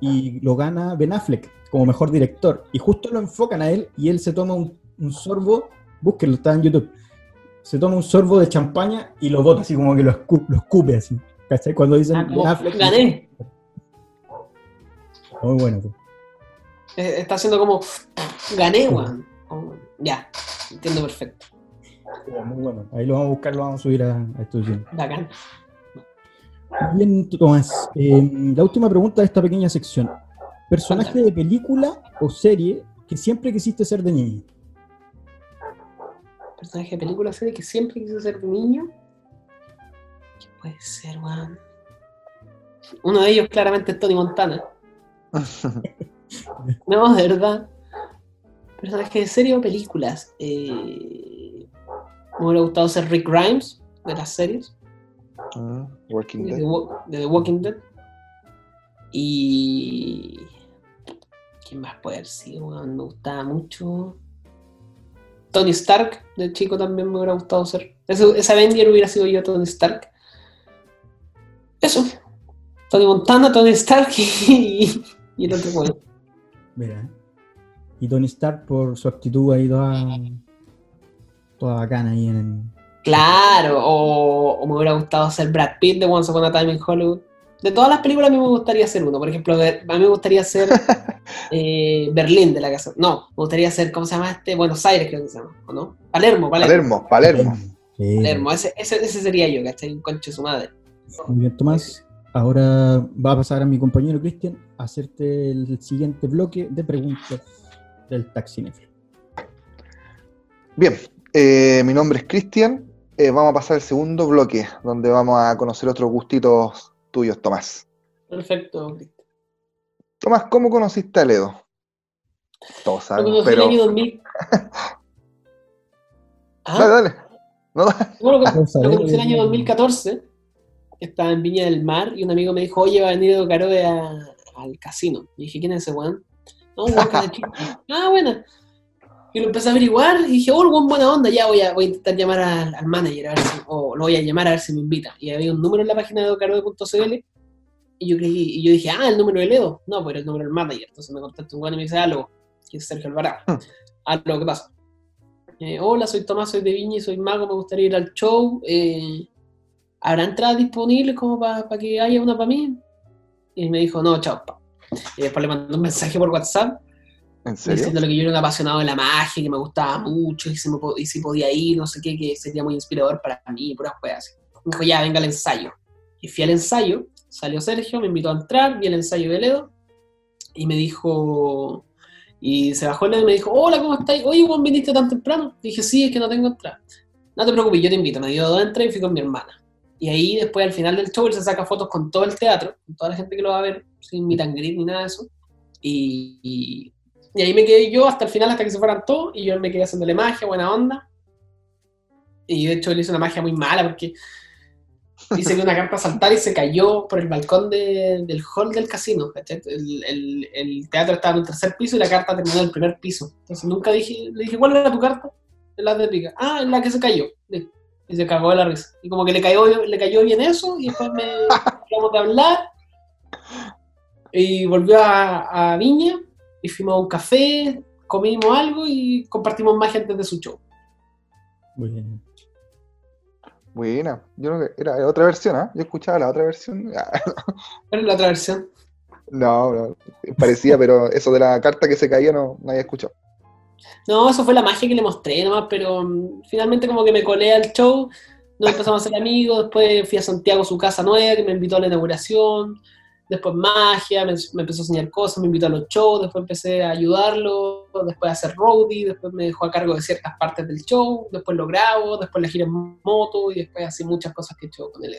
B: y lo gana Ben Affleck como mejor director, y justo lo enfocan a él y él se toma un, un sorbo, búsquenlo, está en YouTube, se toma un sorbo de champaña y lo bota así como que lo, escu- lo escupe así, ¿cachai? Cuando dicen
D: Ah,
B: Affleck,
D: gané.
B: muy bueno. pues.
D: Eh, Está haciendo como, gané, weón. Como, Ya, entiendo perfecto.
B: Muy bueno. Ahí lo vamos a buscar, lo vamos a subir a, a Estudio.
D: Bacán.
B: Bien, Tomás. Eh, la última pregunta de esta pequeña sección. ¿Personaje de película o serie que siempre quisiste ser de niño?
D: Personaje de película, serie que siempre quise ser de niño. ¿Qué puede ser, weón? Uno de ellos claramente es Tony Montana. No, de verdad. Personaje de serie o películas. Eh, me hubiera gustado ser Rick Grimes de las series,
C: Mm, Walking
D: de
C: Dead.
D: De The Walking Dead. Y. ¿Quién más puede haber sido? weón? Me gustaba mucho. Tony Stark, de chico también me hubiera gustado ser. Ese, ese Avenger hubiera sido yo, Tony Stark. Eso. Tony Montana, Tony Stark y, y el otro.
B: Mira. Y Tony Stark por su actitud ahí toda, toda bacana ahí en el...
D: Claro, o, o me hubiera gustado ser Brad Pitt de Once Upon a Time in Hollywood. De todas las películas a mí me gustaría ser uno. Por ejemplo, de- a mí me gustaría ser eh, Berlín de la casa. No, me gustaría ser, ¿cómo se llama este? Buenos Aires creo que se llama, ¿o no? Palermo, Palermo.
C: Palermo, Palermo.
B: Sí.
D: Palermo, ese, ese, ese sería yo, ¿cachai? Un concho de su madre.
B: Muy bien, Tomás. Ahora va a pasar a mi compañero Cristian a hacerte el siguiente bloque de preguntas del Taxinefilo.
C: Bien, eh, mi nombre es Cristian. Eh, vamos a pasar al segundo bloque, donde vamos a conocer otros gustitos tuyos, Tomás.
D: Perfecto.
C: Tomás, ¿cómo conociste a Ledo? Todos
D: Lo
C: sabemos,
D: conocí
C: pero...
D: el año 2000. Ah,
C: Dale, dale. No,
D: Bueno, lo,
B: a
D: lo conocí el año
B: eh,
D: 2014. Estaba en Viña del Mar y un amigo me dijo, oye, va a venir Edo Caroe a- al casino. Y dije, ¿quién es ese weón? No, un weón. Ah, bueno. Y lo empecé a averiguar y dije, oh, weón buena onda, ya voy a, voy a intentar llamar al, al manager a ver si, o lo voy a llamar a ver si me invita. Y había un número en la página de edocaroe.cl Y yo, creí, y yo dije, ah, el número de Ledo. No, pues era el número del manager. Entonces me contacta un weón y me dice, aló, que es Sergio Alvarado.
C: Hmm.
D: Aló, ¿qué pasa? Eh, hola, soy Tomás, soy de Viña y soy mago, me gustaría ir al show. Eh, ¿Habrá entradas disponibles como para que haya una para mí? Y me dijo, no, chao. pa. Y después le mandó un mensaje por WhatsApp
C: ¿En serio?
D: diciéndole que yo era un apasionado de la magia, que me gustaba mucho y si, me y si podía ir, no sé qué, que sería muy inspirador para mí, puras weas así. Me dijo, ya, venga al ensayo. Y fui al ensayo, salió Sergio, me invitó a entrar, vi el ensayo de Ledo y me dijo, y se bajó y me dijo, hola, ¿cómo estáis? Oye, Juan, ¿viniste tan temprano? Dije, sí, es que no tengo entrada. No te preocupes, yo te invito. Me dio dos entradas y fui con mi hermana. Y ahí, después, al final del show, él se saca fotos con todo el teatro, con toda la gente que lo va a ver, sin meet and ni nada de eso. Y, y, y ahí me quedé yo hasta el final, hasta que se fueran todos, y yo me quedé haciéndole magia, buena onda. Y de hecho, él hizo una magia muy mala porque dice que una carta saltar y se cayó por el balcón de- del hall del casino. El, el- el teatro estaba en el tercer piso y la carta terminó en el primer piso. Entonces nunca dije, le dije, ¿cuál era tu carta? La de pica. Ah, es la que se cayó. Y se cagó de la risa. Y como que le cayó, le cayó bien eso, y después me dejamos de hablar. Y volvió a, a Viña, y fuimos a un café, comimos algo y compartimos magia antes de su show.
B: Muy bien.
C: Buena. Yo creo que era otra versión, ¿ah? Yo escuchaba la otra versión.
D: ¿Cuál es la otra versión?
C: No, no, parecía, pero eso de la carta que se caía no, no había escuchado.
D: No, eso fue la magia que le mostré nomás, pero mm, finalmente como que me colé al show, nos empezamos a ser amigos, después fui a Santiago, su casa nueva, que me invitó a la inauguración, después magia, me, me empezó a enseñar cosas, me invitó a los shows, después empecé a ayudarlo, después a hacer roadie, después me dejó a cargo de ciertas partes del show, después lo grabo, después la gira en moto y después así muchas cosas que he hecho con él.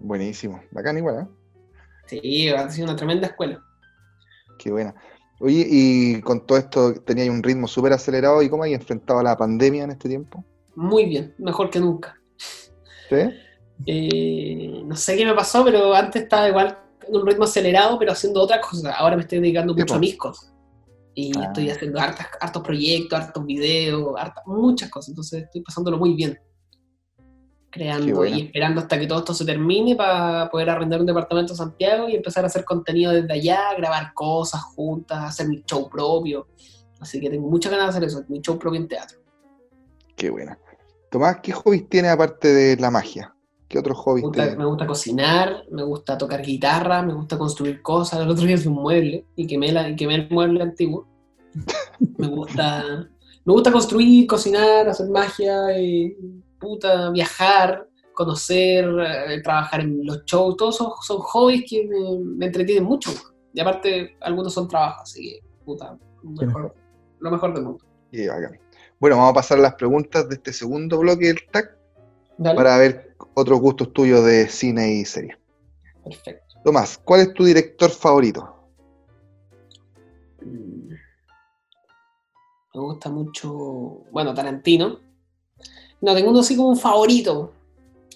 C: Buenísimo. Bacán igual, ¿eh?
D: Sí, ha sido una tremenda escuela.
C: Qué buena. Oye, y con todo esto tenía un ritmo súper acelerado. ¿Y cómo hay enfrentado a la pandemia en este tiempo?
D: Muy bien, mejor que nunca.
C: ¿Sí?
D: Eh, no sé qué me pasó, pero antes estaba igual en un ritmo acelerado, pero haciendo otra cosa. Ahora me estoy dedicando mucho a
C: po.
D: mis cosas. Y
C: Ah.
D: estoy haciendo hartos proyectos, hartos videos, hartas, muchas cosas. Entonces estoy pasándolo muy bien. Creando
C: bueno.
D: y esperando hasta que todo esto se termine para poder arrendar un departamento en Santiago y empezar a hacer contenido desde allá, grabar cosas juntas, hacer mi show propio. Así que tengo muchas ganas de hacer eso, mi show propio en teatro.
C: Qué buena. Tomás, ¿qué hobbies tienes aparte de la magia? ¿Qué otros
D: Me
C: hobbies
D: gusta,
C: tienes?
D: me gusta cocinar, me gusta tocar guitarra, me gusta construir cosas. El otro día hice un mueble y quemé, la, y quemé el mueble antiguo. Me gusta, me gusta construir, cocinar, hacer magia, eh, puta, viajar, conocer, eh, trabajar en los shows. Todos son, son hobbies que me, me entretienen mucho. Y aparte, algunos son trabajos, así que, puta, mejor- lo mejor del mundo.
C: Bueno, vamos a pasar a las preguntas de este segundo bloque del TAC
D: Dale.
C: para ver otros gustos tuyos de cine y serie.
D: Perfecto.
C: Tomás, ¿cuál es tu director favorito?
D: Mm. Me gusta mucho, bueno, Tarantino. No, tengo uno así como un favorito.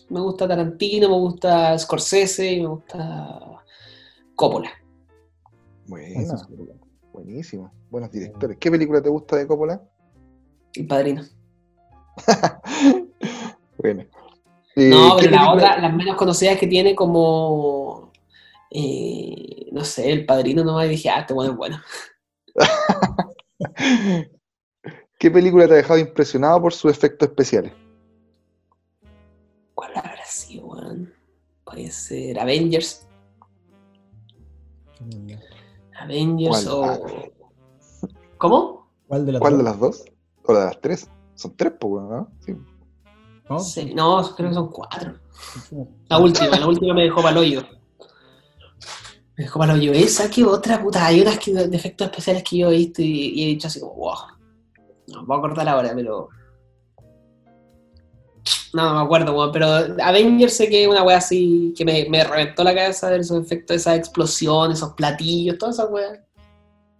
D: Me gusta Tarantino, me gusta Scorsese, me gusta Coppola.
C: Bueno, buenísimo. Buenos directores. ¿Qué película te gusta de Coppola?
D: El padrino.
C: bueno. Eh,
D: No,
C: ¿qué
D: pero la
C: película-
D: otra, las menos conocidas que tiene como, eh, no sé, el padrino nomás y dije, ah, este bueno es bueno.
C: ¿Qué película te ha dejado impresionado por sus efectos especiales?
D: ¿Cuál habrá sido, weón? Puede ser Avengers. Avengers
C: ¿Cuál?
D: o... ¿Cómo?
B: ¿Cuál de las
C: ¿Cuál de
B: dos?
C: las dos? ¿O de las tres? Son tres, pues, ¿no? Sí.
B: ¿No?
D: Sí, no, creo que son cuatro. La última, la última me dejó paloyo. Me dejó paloyo. Esa que otra, puta. Hay unas que, de efectos especiales que yo he visto y, y he dicho así como, wow. No, voy a cortar ahora, pero. No, no me acuerdo, weón. Pero Avengers sé que es una wea así que me, me reventó la cabeza ver esos efectos, esas explosiones, esos platillos, todas esas weas.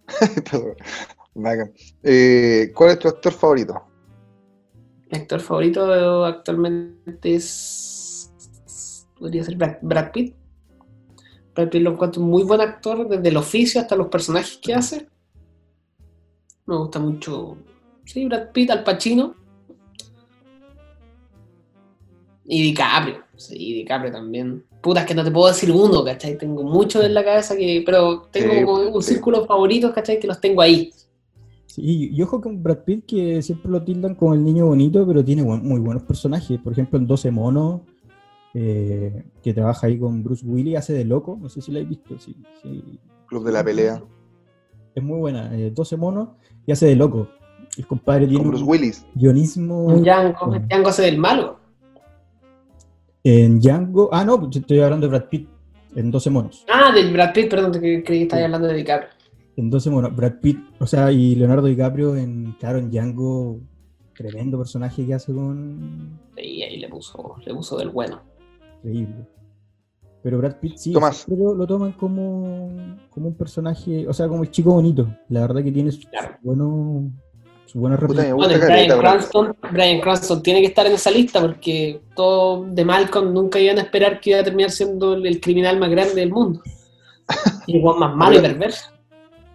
C: Eh, ¿Cuál es tu actor favorito?
D: Mi actor favorito actualmente es. Podría ser Brad, Brad Pitt. Brad Pitt lo encuentro un muy buen actor, desde el oficio hasta los personajes que hace. Me gusta mucho. Sí, Brad Pitt, Al Pacino. Y DiCaprio, sí, DiCaprio también. Puta, es que no te puedo decir uno, ¿cachai? Tengo muchos en la cabeza que. Pero tengo
C: Sí,
D: un
C: sí.
D: círculo favorito, ¿cachai? Que los tengo ahí.
B: Sí, y, y ojo con Brad Pitt, que siempre lo tildan como el niño bonito, pero tiene buen- muy buenos personajes. Por ejemplo, en 12 monos, eh, que trabaja ahí con Bruce Willis, hace de loco. No sé si lo habéis visto. Sí, sí.
C: Club de la pelea.
B: Es muy buena. eh, 12 monos y hace de loco. El compadre tiene
C: Con Bruce
B: un
C: Willis.
B: guionismo
D: Un Django,
B: bueno.
D: Django hace del malo.
B: en Django. Ah, no, estoy hablando de Brad Pitt. En 12 monos.
D: Ah, del Brad Pitt, perdón, que creí que estabas hablando de DiCaprio.
B: En 12 monos. Brad Pitt, o sea, y Leonardo DiCaprio en, claro, en Django. Tremendo personaje que hace con.
D: Y ahí le puso, le puso del bueno.
B: Increíble. Pero Brad Pitt sí,
C: Tomás.
B: lo, lo toman como, como un personaje, o sea, como el chico bonito. La verdad que tiene su,
D: Claro.
B: su bueno, su buena
D: Bueno, Brian. Cranston, Brian Cranston tiene que estar en esa lista porque todo de Malcolm nunca iban a esperar que iba a terminar siendo el, el criminal más grande del mundo. Y igual más malo y perverso.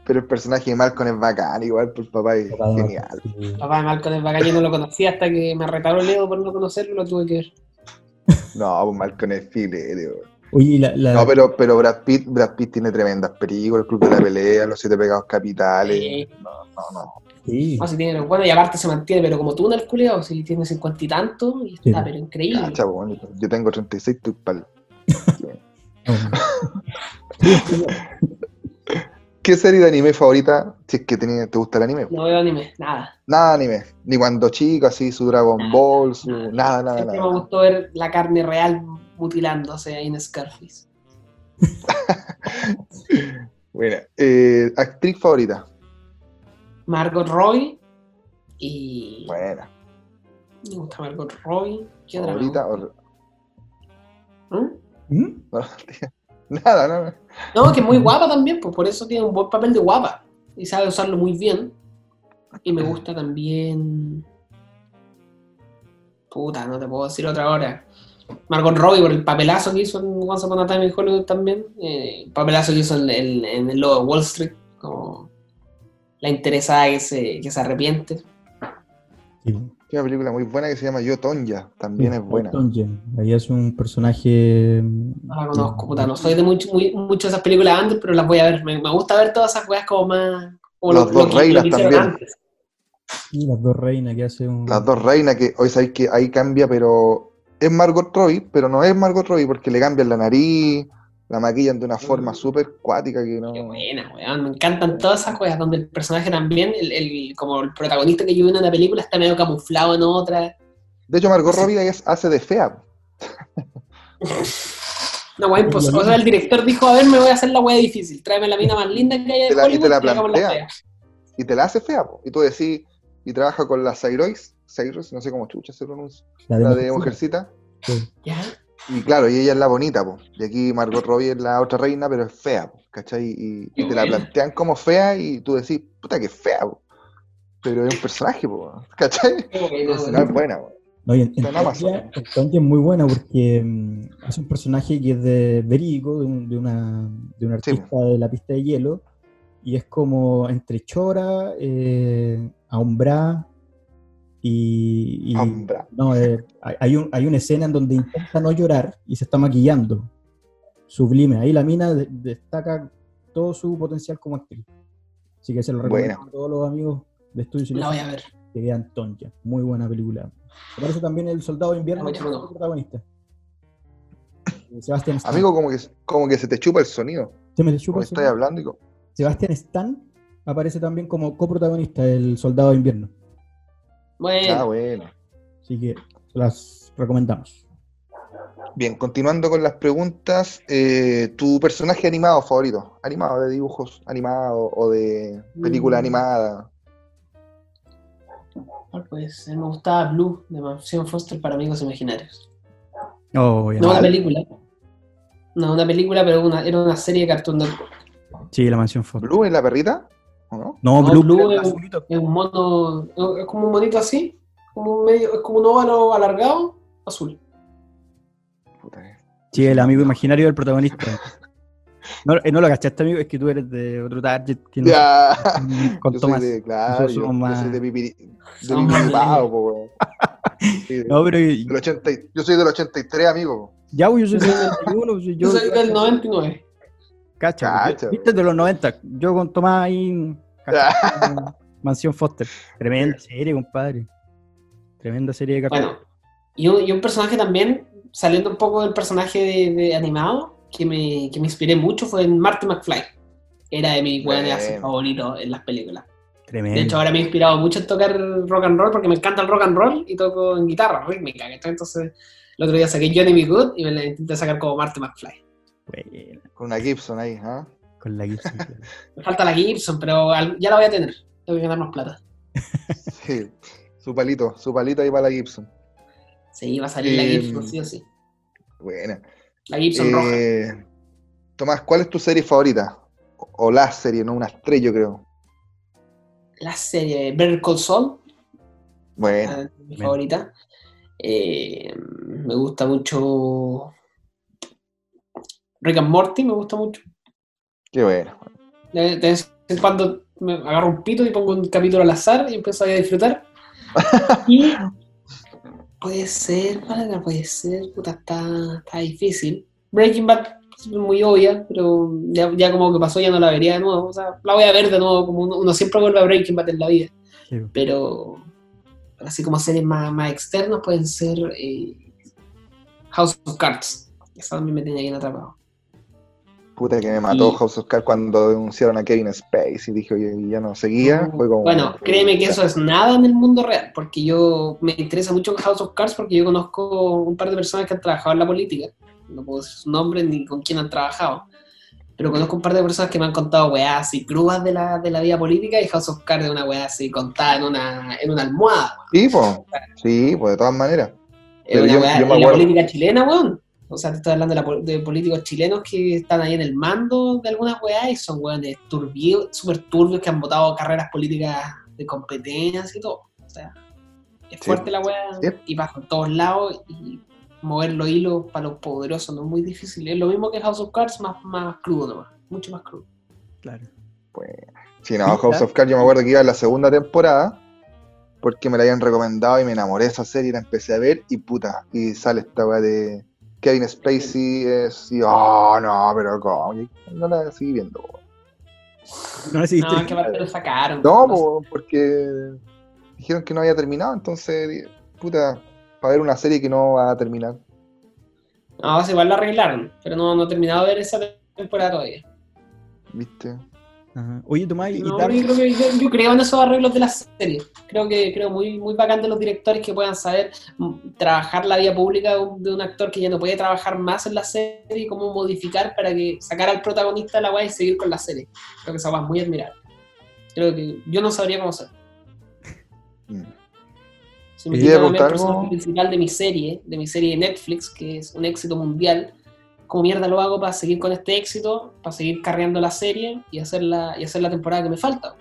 C: Pero el personaje de Malcolm es bacán, igual, por papá es
B: Papá
C: genial.
B: Sí.
D: Papá de Malcolm es bacán, yo no lo conocía hasta que me retaró Leo por no conocerlo, lo tuve que ver.
C: No, pues Malcolm es filete.
B: Oye, la, la-
C: No, pero, pero Brad Pitt, Brad Pitt tiene tremendas películas, el Club de la Pelea, Los Siete Pecados Capitales.
D: Sí.
C: No, no, no.
B: sí,
D: No, si tiene, bueno, y aparte se mantiene, pero como tú en el culiao, si tiene cincuenta y tanto, y está,
B: Sí.
D: pero increíble.
C: Cacha, weón, yo tengo 36, estoy pal. ¿Qué serie de anime favorita? Si es que te, te gusta el anime.
D: No veo anime, nada.
C: Nada de anime. Ni cuando chico, así, su Dragon
D: Nada,
C: Ball, su.
D: nada.
C: Nada, nada,
D: Siempre me
C: nada.
D: gustó ver la carne real mutilándose ahí en Scarface.
C: Bueno, eh, actriz favorita.
D: Margot Robbie y...
C: Buena.
D: Me gusta Margot Robbie. ¿Qué otra? me
C: Favorita. o-
D: ¿Mm?
B: ¿Mm?
C: no, nada, nada.
D: No, que es muy guapa también, pues por eso tiene un buen papel de guapa. Y sabe usarlo muy bien. Y me gusta también. Puta, no te puedo decir otra hora. Margot Robbie por el papelazo que hizo en Once Upon a Time in Hollywood también. eh, el papelazo que hizo en, en- en el logo de Wall Street. Como la interesada que se, que se arrepiente.
B: Sí.
C: Tiene una película muy buena que se llama Yo Tonya. También es buena.
B: Tonjen. Ahí es un personaje.
D: No la conozco, puta. No soy de mucho, muy, mucho de esas películas antes, pero las voy a ver. Me, me gusta ver todas esas weas como más. Como
C: Las dos reinas
D: que
C: también.
D: antes.
B: Sí, las dos reinas que hace un.
C: Las dos reinas que hoy sabéis que ahí cambia, pero es Margot Robbie, pero no es Margot Robbie porque le cambian la nariz, la maquillan de una forma súper cuática que no.
D: Qué buena, weón. Me encantan todas esas weas donde el personaje también, el, el- como el protagonista que yo vi en una película, está medio camuflado en otra.
C: De hecho, Margot. Robbie hace de fea.
D: Una wea imposible. O sea, el director dijo, a ver, me voy a hacer la wea difícil. Tráeme la mina más linda que haya de
C: la- y te
D: Hollywood
C: la plantea.
D: fea.
C: y te la hace fea. po. Y tú decís, y trabaja con la Cyrois, Cyrois, no sé cómo chucha se pronuncia,
B: la
C: la de
B: Mujercita.
C: Mujercita.
B: Sí.
D: ¿Ya?
C: Y claro, y ella es la bonita, po. y aquí Margot Robbie es la otra reina, pero es fea, po, ¿cachai? Y, y te la plantean como fea y tú decís, puta que fea, po. pero es un personaje, po, ¿cachai? No es buena. po.
B: No, y en, es muy buena porque mm, es un personaje que es de verídico, de, un, de una, de un
C: Sí.
B: artista de la pista de hielo, y es como entre Chora, eh, y... no, eh, hay, hay un- hay una escena en donde intenta no llorar y se está maquillando. Sublime. Ahí la mina de- destaca todo su potencial como actriz. Así que se lo recomiendo a todos los amigos de Estudio
D: La voy a ver.
B: que vean Tonja. Muy buena película. Aparece también el Soldado de Invierno
D: chulo.
B: protagonista. Eh, Sebastián Stan.
C: Amigo, como que, como que se te chupa el sonido.
B: Se me le chupa
C: Como
B: el
C: estás
B: sonido.
C: hablando y
B: Sebastián Stan aparece también como coprotagonista del Soldado de Invierno.
D: Bueno,
C: Ah, bueno.
B: Así que las recomendamos.
C: Bien, continuando con las preguntas, eh, ¿tu personaje animado favorito? Animado, de dibujos animados o de película
D: Mm.
C: animada.
D: ¿cuál puede ser? me gustaba Blue de Mansión Foster para amigos imaginarios.
B: Oh,
D: No una película. No una película, pero una, era una serie de Cartoon Network.
B: Sí, la mansión Fox.
C: ¿Blue es la perrita? ¿O no?
B: No, Blue,
D: Blue es-
B: azulito.
D: Es un mono, es como un monito así, como un medio, es como un óvalo alargado, azul.
C: Puta que-
B: Sí, el amigo imaginario del protagonista. No, eh, no lo cachaste, amigo, es que tú eres de otro target que no
C: Ya.
B: con
C: Yo
B: Tomás.
C: soy de, claro, yo,
B: somos
C: yo
B: más-
C: soy de pipiri, de weón. Sí, de-
B: No, pero
C: del 80 y- yo soy del 83, amigo.
B: ya, pues, yo soy del 91, pues,
D: Yo
B: yo
D: soy del 99.
B: Cacha,
C: Cacha,
B: viste de los 90. Yo con Tomás ahí. cacha, Mansión Foster. Tremenda serie, compadre. Tremenda serie de cartoon.
D: Bueno, y un, y un personaje también, saliendo un poco del personaje de, de animado, que me, que me inspiré mucho fue en Marty McFly. Era de mis weones favoritos en las películas.
B: Tremendo.
D: De hecho, ahora me he inspirado mucho en tocar rock and roll porque me encanta el rock and roll y toco en guitarra rítmica. Entonces, el otro día saqué Johnny B. Good y me la intenté sacar como Marty McFly.
B: Buena,
C: Con una Gibson ahí, ¿ah?
B: con la Gibson. claro.
D: Me falta la Gibson, pero ya la voy a tener. Tengo que ganar más plata.
C: Sí. Su palito, su palito ahí para la Gibson.
D: Sí, va a salir la
C: Eh,
D: Gibson, sí o sí.
C: Buena.
D: La Gibson roja.
C: Eh, Tomás, ¿cuál es tu serie favorita? O, o la serie, no una estrella, yo creo.
D: La serie Better Call Saul,
C: Bueno,
D: Ah, mi
B: Bien.
D: favorita. Eh, me gusta mucho Rick and Morty, me gusta mucho.
C: qué bueno.
D: De, de vez en cuando me agarro un pito y pongo un capítulo al azar y empiezo ahí a disfrutar. y puede ser, ¿cuál puede ser? Puta, está, está difícil. Breaking Bad es muy obvia, pero ya, ya como que pasó ya no la vería de nuevo. O sea, la voy a ver de nuevo, como uno, uno siempre vuelve a Breaking Bad en la vida.
B: Sí.
D: Pero así como series más, más externas pueden ser eh, House of Cards. Esa también me tenía bien atrapado.
C: Puta que me mató
D: Y-
C: House of Cards cuando denunciaron a Kevin Space y dije, oye, y ya no seguía. Fue como,
D: Bueno, créeme que eso es nada en el mundo real, porque yo me interesa mucho House of Cards porque yo conozco un par de personas que han trabajado en la política. No puedo decir su nombre ni con quién han trabajado. Pero conozco un par de personas que me han contado weas así crudas de la, de la vida política y House of Cards de una wea así contada en una, en una almohada.
C: Sí, pues. Sí, pues de todas maneras.
D: Es
C: Pero
D: una
C: yo-
D: weá-
C: yo me
D: y la política chilena, weón. O sea, te estoy hablando de, la de políticos chilenos que están ahí en el mando de algunas weas y son weones turbios, súper turbios que han votado carreras políticas de competencias y todo. O sea, es
C: Sí.
D: fuerte la wea
C: Sí.
D: y va por todos lados y mover los hilos para los poderosos no es muy difícil. Es lo mismo que House of Cards, más, más crudo nomás, mucho más crudo.
B: Claro.
C: Pues, sí, no. House of Cards yo me acuerdo que iba en la segunda temporada porque me la habían recomendado y me enamoré de esa serie y la empecé a ver y puta, y sale esta weá de Kevin Spacey es y oh no, pero ¿cómo? Y no la seguí viendo. po.
B: No.
D: No, que lo sacaron.
C: No, po, porque dijeron que no había terminado, entonces puta, para ver una serie que no va a terminar.
D: No, igual la arreglaron, pero no, no he terminado de ver esa temporada todavía.
C: ¿Viste?
B: Ajá. Oye, Tomás, y
D: No,
B: Dark-
D: yo, creo que, yo, yo creo en esos arreglos de la serie. Creo que creo muy, muy bacán de los directores que puedan saber mm, trabajar la vida pública de un, de un actor que ya no puede trabajar más en la serie y cómo modificar para que sacar al protagonista de la weá y seguir con la serie. Creo que esa weá es muy admirable. Creo que yo no sabría cómo hacer.
C: Mm.
D: Si me
C: ¿Y
D: quitan a mí
C: preguntar
D: el personaje principal de mi serie, de mi serie de Netflix, que es un éxito mundial, ¿cómo mierda lo hago para seguir con este éxito, para seguir carreando la serie y hacer la, y hacer la temporada que me falta?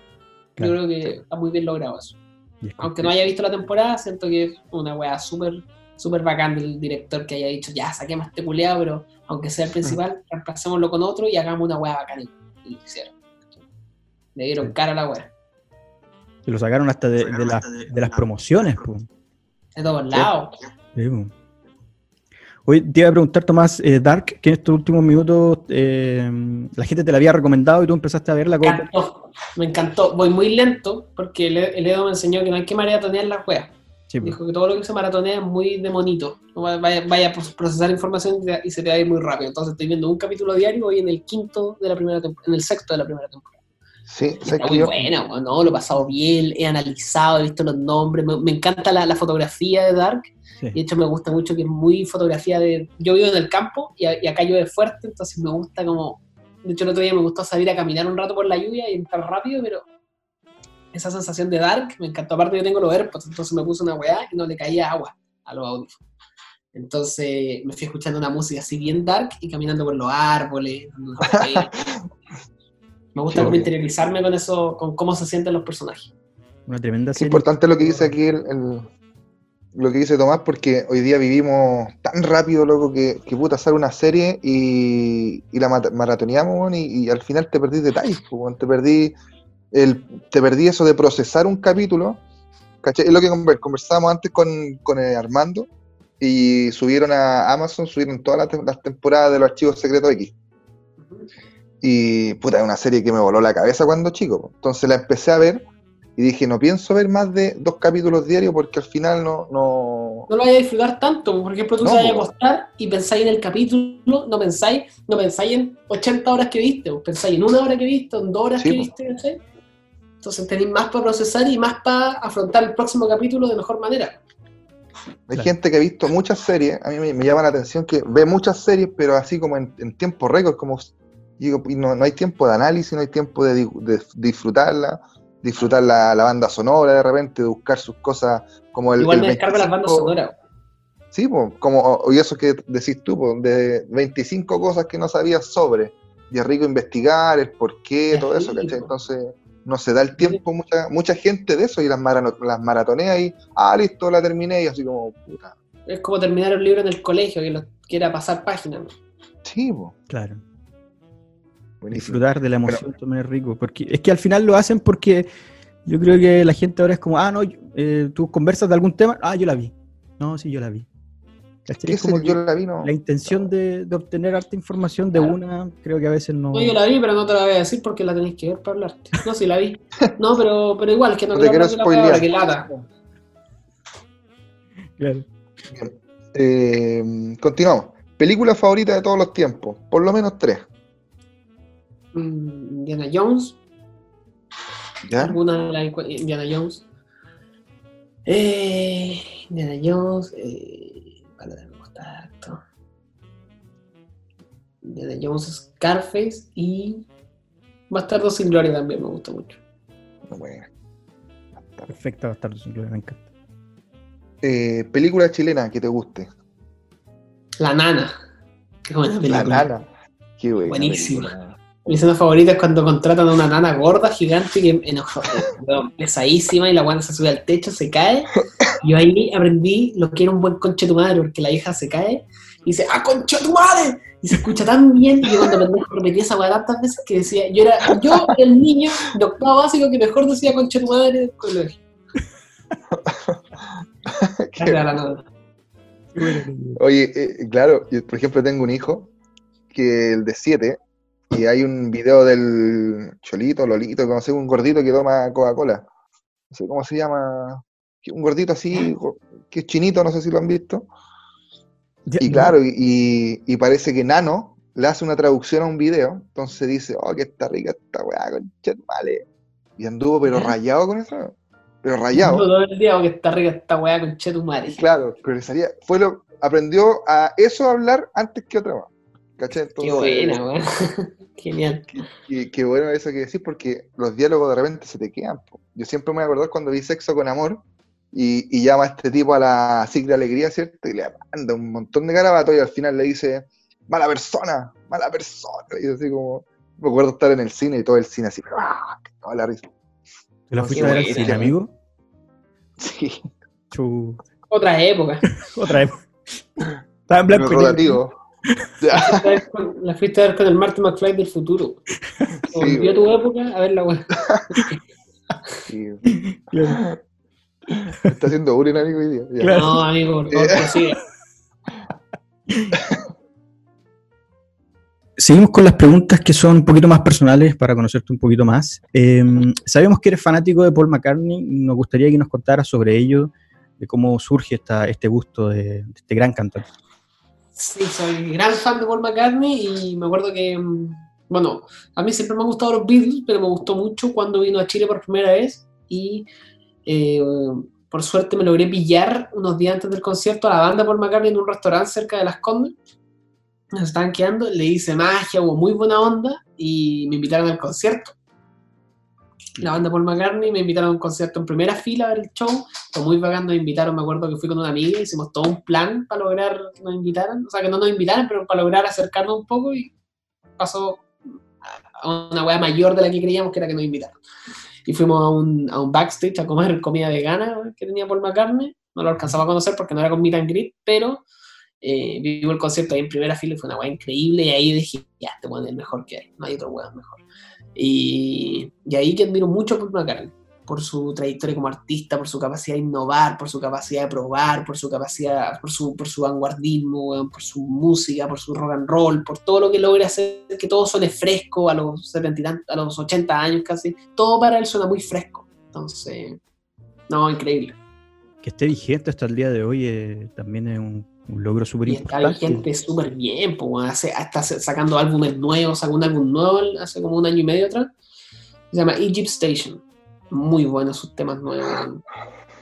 B: Claro.
D: Yo creo que está muy bien logrado eso.
B: y es
D: Aunque no haya visto la temporada, siento que es una weá súper súper bacán del director que haya dicho, ya, saquemos este culeado, pero aunque sea el principal, reemplacémoslo con otro y hagamos una weá bacán. Y lo hicieron. Le dieron cara a la weá.
B: Que lo sacaron hasta de, de las- de las promociones.
D: De todos lados.
B: Sí, po. Oye, te iba a preguntar, Tomás, eh, Dark, que en estos últimos minutos eh, la gente te la había recomendado y tú empezaste a verla.
D: Me
B: ¿cómo-
D: encantó, me encantó. Voy muy lento porque el, el Edo me enseñó que no hay que maratonear las weas.
B: Sí.
D: Dijo que todo lo que se maratonea es muy de monito. No va- Vaya, vaya a procesar información y se te va a ir muy rápido. Entonces estoy viendo un capítulo diario y en el quinto de la primera temporada, en el sexto de la primera temporada.
C: Sí,
D: Está
C: ¿sabes
D: muy
C: yo?
D: buena, weón, ¿no? Lo he pasado bien, he analizado, he visto los nombres. Me, me encanta la, la fotografía de Dark.
B: Sí.
D: Y de hecho me gusta mucho que es muy fotografía de... Yo vivo en el campo y, a- y acá llueve fuerte, entonces me gusta como... De hecho el otro día me gustó salir a caminar un rato por la lluvia y entrar rápido, pero esa sensación de dark me encantó. Aparte yo tengo los AirPods, entonces me puse una weá y no le caía agua a los audífonos. Entonces me fui escuchando una música así bien dark y caminando por los árboles. me gusta
C: Qué
D: como interiorizarme con eso, con cómo se sienten los personajes.
B: Una tremenda
C: Es importante lo que dice aquí el, el- lo que dice Tomás, porque hoy día vivimos tan rápido, loco, que, que puta, sale una serie y, y la maratoneamos, y, y al final te perdí detalles, pues, te perdí el, te perdí eso de procesar un capítulo, ¿cachai? Es lo que conver- conversábamos antes con, con eh, Armando, y subieron a Amazon, subieron todas las, las temporadas de los archivos secretos X. Y puta, es una serie que me voló la cabeza cuando chico. Entonces la empecé a ver y dije, no pienso ver más de dos capítulos diarios porque al final no... no...
D: No lo vayas a disfrutar tanto, por ejemplo, tú
C: No,
D: te vayas a acostar y pensáis en el capítulo, no pensáis, no pensáis en 80 horas que viste, o pensáis en una hora que viste, o en dos horas
C: Sí,
D: que
C: po.
D: viste, ¿cachai? Entonces tenéis más para procesar y más para afrontar el próximo capítulo de mejor manera.
C: Hay
B: Claro.
C: gente que ha visto muchas series, a mí me, me llama la atención que ve muchas series, pero así como en, en tiempo récord, como digo, y no, no hay tiempo de análisis, no hay tiempo de, di- de disfrutarla, disfrutar la, la banda sonora de repente, de buscar sus cosas como el...
D: Igual me descargo las bandas
C: 25
D: sonoras.
C: Sí, po, como, y eso que decís tú, po, de 25 cosas que no sabías sobre, y es rico investigar el por qué,
D: Es
C: todo eso. ¿cachai? Entonces, no se da el tiempo, mucha, mucha gente de eso, y las, marano- las maratoneas y, ah, listo, la terminé, y así como, puta.
D: Es como terminar un libro en el colegio, que lo quiera pasar páginas. ¿no?
C: Sí, po,
B: Claro.
C: Buenísimo.
B: Disfrutar de la emoción también es rico. Porque es que al final lo hacen porque yo creo que la gente ahora es como, ah, no, yo- eh, tú conversas de algún tema, ah, yo la vi. No, sí, yo la vi.
C: La vi, no.
B: la intención de, de obtener harta información de
D: Claro.
B: una, creo que a veces no.
D: No, yo la vi, pero no te la voy a decir porque la tenéis que ver para hablarte. No, sí la vi. No, pero, pero igual, que no,
C: No te
D: quiero palabra, que
C: spoilear.
D: lata.
B: Claro.
C: Bien. Eh, continuamos. Película favorita de todos los tiempos, por lo menos tres.
D: Mm, Indiana Jones,
C: ¿Ya?
D: alguna de las Indiana Jones. Eh, Indiana Jones, eh, ¿cuál gusta harto? Indiana Jones, Scarface y Bastardo sin Gloria también me gusta mucho.
C: Bueno.
B: Perfecta Bastardo sin Gloria, me encanta.
C: Eh, película chilena que te guste.
D: La Nana. Qué buena
C: La
D: película.
C: nana. Qué buena
D: Buenísima.
C: película.
D: Mi escena favorita es cuando contratan a una nana gorda, gigante, que enojo, weón, pesadísima, y la guana se sube al techo, se cae. Yo ahí aprendí lo que era un buen conche tu madre, porque la hija se cae y dice, ¡ah, conche tu madre! Y se escucha tan bien, y yo cuando pendejo repetí esa weá tantas veces que decía, yo era yo el niño de octavo básico que mejor decía conche tu madre del colegio.
B: Película.
C: Oye, eh, claro, yo, por ejemplo tengo un hijo, que el de 7, y hay un video del Cholito, Lolito, como sé, un gordito que toma Coca-Cola. No sé cómo se llama. que Un gordito así, que es chinito, no sé si lo han visto.
B: Ya,
C: Y claro, y, parece que Nano le hace una traducción a un video, entonces dice, oh, que está rica esta weá, conchetumare. Y anduvo pero
D: ¿Ya?
C: rayado con eso, pero rayado.
D: todo el día, porque está rica esta weá conche tu madre.
C: Claro, pero le salía, fue lo, aprendió a eso a hablar antes que otra más. ¿Cachai?
D: Qué
C: Entonces,
D: buena, weón. Genial.
C: Y qué bueno eso que decís, porque los diálogos de repente se te quedan. po. Yo siempre me voy a acordar cuando vi Sexo con Amor y, y llama a este tipo a la de Alegría, ¿cierto? Y le manda un montón de garabatos y al final le dice, mala persona, mala persona. Y yo así como, me acuerdo estar en el cine y todo el cine así, pero ¡ah! que toda la risa.
B: ¿Te la fuiste
C: qué
B: a ver al
C: buena.
B: cine, amigo?
C: Sí,
B: Chu.
D: Otra época.
B: Otra vez. Estaba en blanco y negro.
D: La fuiste a ver con el Marty McFly del futuro. Volvió
C: güey.
D: tu época a ver la weá.
C: sí.
B: Claro.
C: Está haciendo bullying, amigo, hoy día. Ya.
B: Claro.
D: No, amigo, por favor, prosigue.
B: Seguimos con las preguntas que son un poquito más personales para conocerte un poquito más. Eh, sabemos que eres fanático de Paul McCartney nos gustaría que nos contaras sobre ello, de cómo surge esta, este gusto de, de este gran cantante.
D: Sí, soy gran fan de Paul McCartney y me acuerdo que, mm, bueno, a mí siempre me han gustado los Beatles, pero me gustó mucho cuando vino a Chile por primera vez y eh, por suerte me logré pillar unos días antes del concierto a la banda Paul McCartney en un restaurante cerca de Las Condes. Nos estaban quedando, le hice magia, hubo muy buena onda y me invitaron al concierto. La banda Paul McCartney me invitaron a un concierto en primera fila a ver el show. Fue muy bacán, nos invitaron, me acuerdo que fui con una amiga, hicimos todo un plan para lograr que nos invitaran. O sea, que no nos invitaran, pero para lograr acercarnos un poco y pasó a una wea mayor de la que creíamos que era que nos invitaran. Y fuimos a un, a un backstage a comer comida vegana que tenía Paul McCartney. no lo alcanzaba a conocer porque no era con Meet and Greet, pero eh, vivo el concierto ahí en primera fila y fue una weá increíble y ahí dije, ya, este weón es el mejor que hay, no hay otro weón mejor. Y, ahí que admiro mucho a Paul McCartney por su trayectoria como artista, por su capacidad de innovar, por su capacidad de probar, por su capacidad, por su, por su vanguardismo, por su música, por su rock and roll, por todo lo que logra hacer que todo suene fresco a los 70 a los 80 años casi. Todo para él suena muy fresco. Entonces, no, increíble.
B: Que esté vigente hasta el día de hoy eh, también es un, logro súper importante.
D: Está vigente súper bien, pues, hace, está sacando álbumes nuevos, sacó un álbum nuevo hace como un año y medio atrás. Se llama Egypt Station muy buenos sus temas nuevos.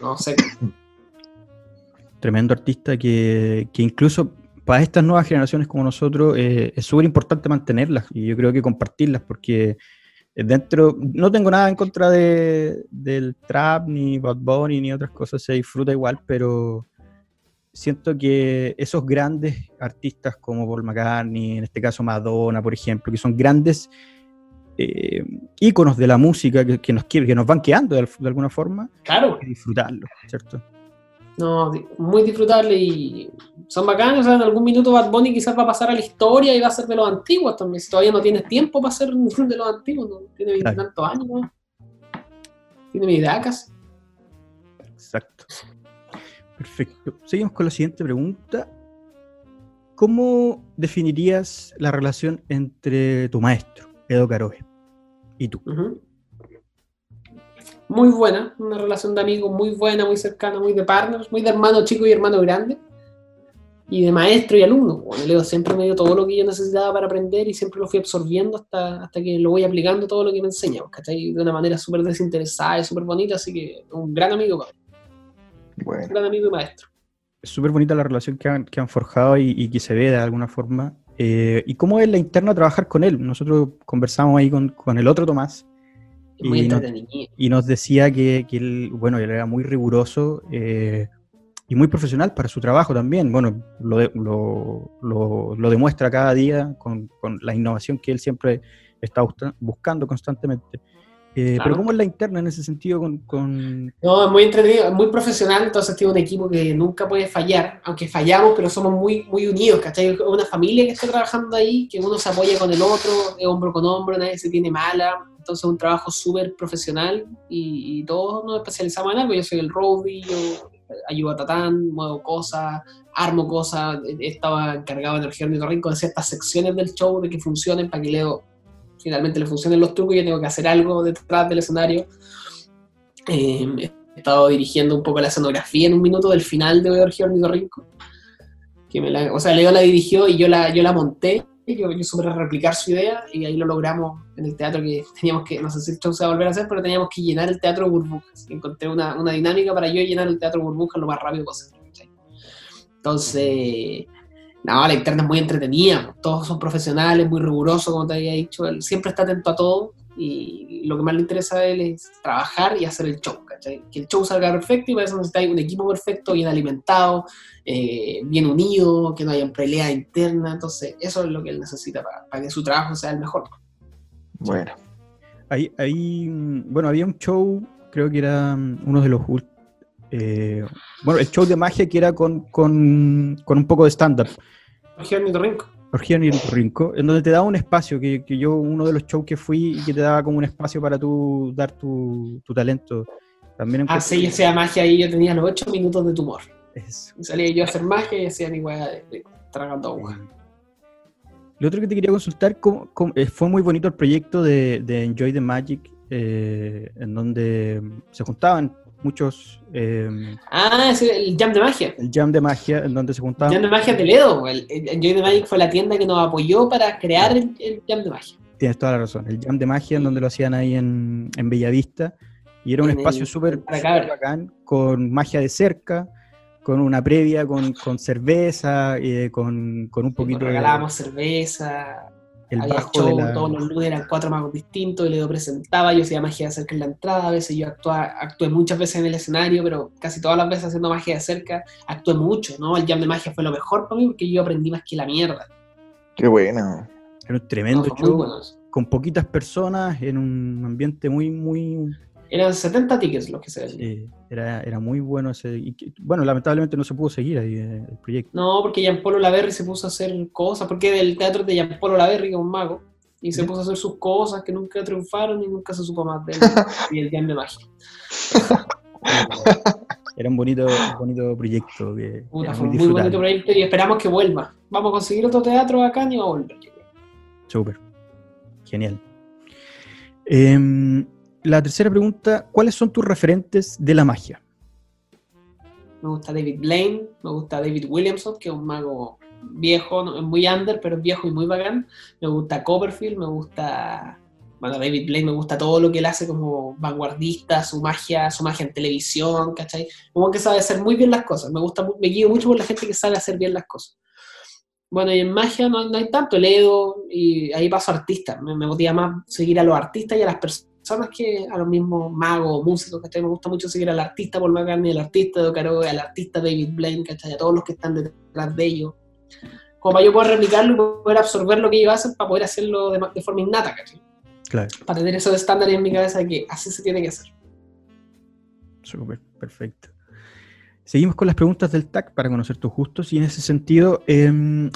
D: No sé.
B: Tremendo artista que, incluso para estas nuevas generaciones como nosotros eh, es súper importante mantenerlas y yo creo que compartirlas porque dentro, no tengo nada en contra de, del trap, ni Bad Bunny, ni otras cosas, se disfruta igual, pero siento que esos grandes artistas como Paul McCartney, en este caso Madonna, por ejemplo, que son grandes eh, íconos de la música que, nos, que nos van quedando de, alguna forma,
D: claro.
B: y disfrutarlo, ¿cierto?
D: No, muy disfrutable y son bacanos. O sea, en algún minuto Bad Bunny quizás va a pasar a la historia y va a ser de los antiguos también. Si todavía no tienes tiempo para ser de los antiguos, no tiene tantos años, ¿no? tiene edacas.
B: Exacto. Perfecto. Seguimos con la siguiente pregunta. ¿Cómo definirías la relación entre tu maestro, Edo Caroe, y tú?
D: Muy buena, una relación de amigos muy buena, muy cercana, muy de partners, muy de hermano chico y hermano grande. Y de maestro y alumno. Bueno, Leo siempre me dio todo lo que yo necesitaba para aprender y siempre lo fui absorbiendo hasta, hasta que lo voy aplicando todo lo que me enseña, ¿cachai? De una manera súper desinteresada y súper bonita, así que un gran amigo, Bueno. Gran amigo y maestro.
B: Es súper bonita la relación que han, que han forjado y, y, que se ve de alguna forma. Eh, ¿Y cómo es la interna trabajar con él? Nosotros conversamos ahí con, con el otro Tomás, y, nos, y nos decía que, que, él, bueno, él era muy riguroso eh, y muy profesional para su trabajo también. Bueno, lo, lo, lo, demuestra cada día con, con, la innovación que él siempre está buscando constantemente. Eh, Pero ¿cómo es la interna en ese sentido con, con...
D: No, es muy entretenido, muy profesional, entonces tiene un equipo que nunca puede fallar, aunque fallamos, pero somos muy, muy unidos, ¿cachai? Una familia que está trabajando ahí, que uno se apoya con el otro, hombro con hombro, nadie se tiene mala, entonces es un trabajo súper profesional y, todos nos especializamos en algo, yo soy el roadie, yo ayudo a Tatán, muevo cosas, armo cosas, estaba encargado en el Jerónimo Rincón de ciertas secciones del show de que funcionen para que Leo finalmente le funcionen los trucos, yo tengo que hacer algo detrás del escenario. Eh, he estado dirigiendo un poco la escenografía en un minuto del final de Giorgio Rico. Que me la, o sea, Leo la dirigió y yo la, yo la monté. Yo, yo supe replicar su idea y ahí lo logramos en el teatro que teníamos que, no sé si esto se va a volver a hacer, pero teníamos que llenar el teatro burbujas. Encontré una, una dinámica para yo llenar el teatro burbujas lo más rápido posible. Entonces, no, la interna es muy entretenida, todos son profesionales, muy rigurosos, como te había dicho, él siempre está atento a todo y lo que más le interesa a él es trabajar y hacer el show, ¿cachai? Que el show salga perfecto y para eso necesita un equipo perfecto, bien alimentado, eh, bien unido, que no haya pelea interna, entonces eso es lo que él necesita para, que su trabajo sea el mejor.
C: Bueno.
B: Ahí, bueno, había un show, creo que era mm, uno de los eh, bueno, el show de magia que era con, con, con un poco de stand-up.
D: Orgía en Rinco.
B: Orgía en Rinco, en donde te daba un espacio, que, que, yo, uno de los shows que fui, y que te daba como un espacio para tú dar tu, tu talento. También
D: ah, sí, hacía magia ahí, yo tenía los ocho minutos de tumor. Eso. salía yo a hacer magia y hacía mi weá de, de, tragando agua.
B: Lo otro que te quería consultar, ¿cómo, eh, fue muy bonito el proyecto de, de Enjoy the Magic, eh, en donde se juntaban muchos...
D: Eh, ah, es el Jam de Magia.
B: El Jam de Magia, en donde se juntaban...
D: Jam de Magia Toledo, el, el Enjoy the Magic fue la tienda que nos apoyó para crear el, el, Jam de Magia.
B: Tienes toda la razón, el Jam de Magia, en donde lo hacían ahí en, en Bellavista, y era un en espacio súper bacán, con magia de cerca, con una previa, con, con cerveza, eh, con, con, un poquito
D: sí, regalábamos de... cerveza, el Había bajo show, la... todos los lunes eran cuatro magos distintos, y Leo presentaba, yo hacía magia de cerca en la entrada, a veces yo actuaba, actué muchas veces en el escenario, pero casi todas las veces haciendo magia de cerca, actué mucho, ¿no? El jam de magia fue lo mejor para mí porque yo aprendí más que la mierda.
C: Qué bueno.
B: Era un tremendo no, show, con poquitas personas, en un ambiente muy, muy,
D: Eran 70 tickets los que se vendían.
B: Sí, era, era muy bueno ese. y que- bueno, lamentablemente no se pudo seguir ahí eh, el proyecto.
D: No, porque Gianpolo Laverri se puso a hacer cosas, porque del teatro de Gianpolo Laverri, que es un mago, y se puso a hacer sus cosas que nunca triunfaron y nunca se supo más de él y el de Magia.
B: Era un bonito, bonito proyecto. Que
D: Puta,
B: era
D: fue un
B: muy
D: bonito proyecto y esperamos que vuelva. Vamos a conseguir otro teatro acá y va a volver.
B: Súper. Genial. Em, la tercera pregunta: ¿Cuáles son tus referentes de la magia?
D: Me gusta David Blaine, me gusta David Williamson, que es un mago viejo, es muy under, pero es viejo y muy bacán. Me gusta Copperfield, me gusta. Bueno, David Blaine me gusta todo lo que él hace como vanguardista, su magia, su magia en televisión, ¿cachai? Como que sabe hacer muy bien las cosas. Me gusta, me guío mucho por la gente que sabe hacer bien las cosas. Bueno, y en magia no, hay tanto, leo y ahí paso a artistas. Me, me más seguir a los artistas y a las personas que a los mismos magos, músicos, ¿cachai? Me gusta mucho seguir al artista Paul McCartney, al artista de Caro, al artista David Blaine, ¿cachai? A todos los que están detrás de ellos. Como para yo poder replicarlo y poder absorber lo que ellos hacen para poder hacerlo de, de forma innata, ¿cachai?
B: Claro,
D: Para tener esos estándares en mi cabeza de que así se tiene que hacer.
B: súper, perfecto. Seguimos con las preguntas del TAC para conocer tus gustos y en ese sentido em,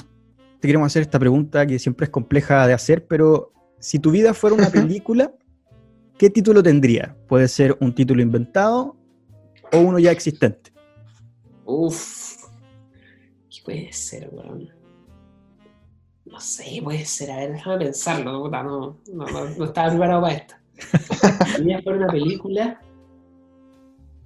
B: te queremos hacer esta pregunta que siempre es compleja de hacer, pero si tu vida fuera una película, ¿qué título tendría? Puede ser un título inventado o uno ya existente.
D: Uf. ¿Qué puede ser, weón? No sé, puede ser. A ver, déjame pensarlo. No, no, no, no, estaba preparado para esto. Ya fuera una película,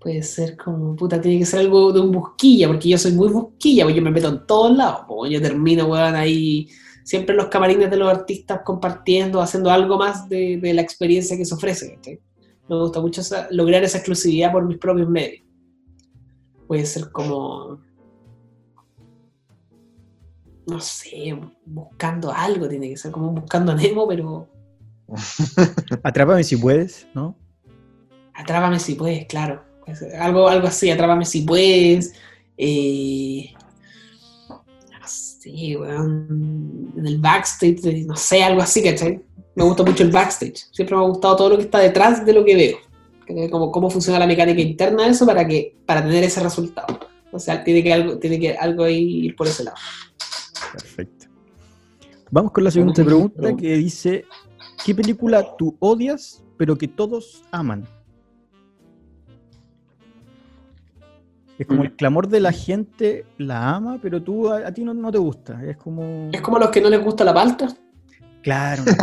D: puede ser como, puta, tiene que ser algo de un busquilla, porque yo soy muy busquilla, porque yo me meto en todos lados. Pues yo termino, weón, ahí siempre en los camarines de los artistas compartiendo, haciendo algo más de, de la experiencia que se ofrece. Me gusta mucho esa- lograr esa exclusividad por mis propios medios. Puede ser como. No sé, buscando algo, tiene que ser como buscando a Nemo, pero
B: Atrápame si puedes, ¿no?
D: atrápame si puedes, claro. Algo, algo así, atrápame si puedes. Eh, sé, weón. En el backstage, de- no sé, algo así, ¿cachai? Me gusta mucho el backstage. Siempre me ha gustado todo lo que está detrás de lo que veo. ¿cachai? Como cómo funciona la mecánica interna de eso para que para tener ese resultado. O sea, tiene que algo, tiene que algo ahí ir por ese lado.
B: Perfecto. Vamos con la siguiente pregunta que dice, ¿qué película tú odias pero que todos aman? Es como
D: Mm.
B: el clamor de la gente la ama, pero tú a, a ti no, no te gusta. Es como...
D: Es como a los que no les gusta la palta.
B: Claro.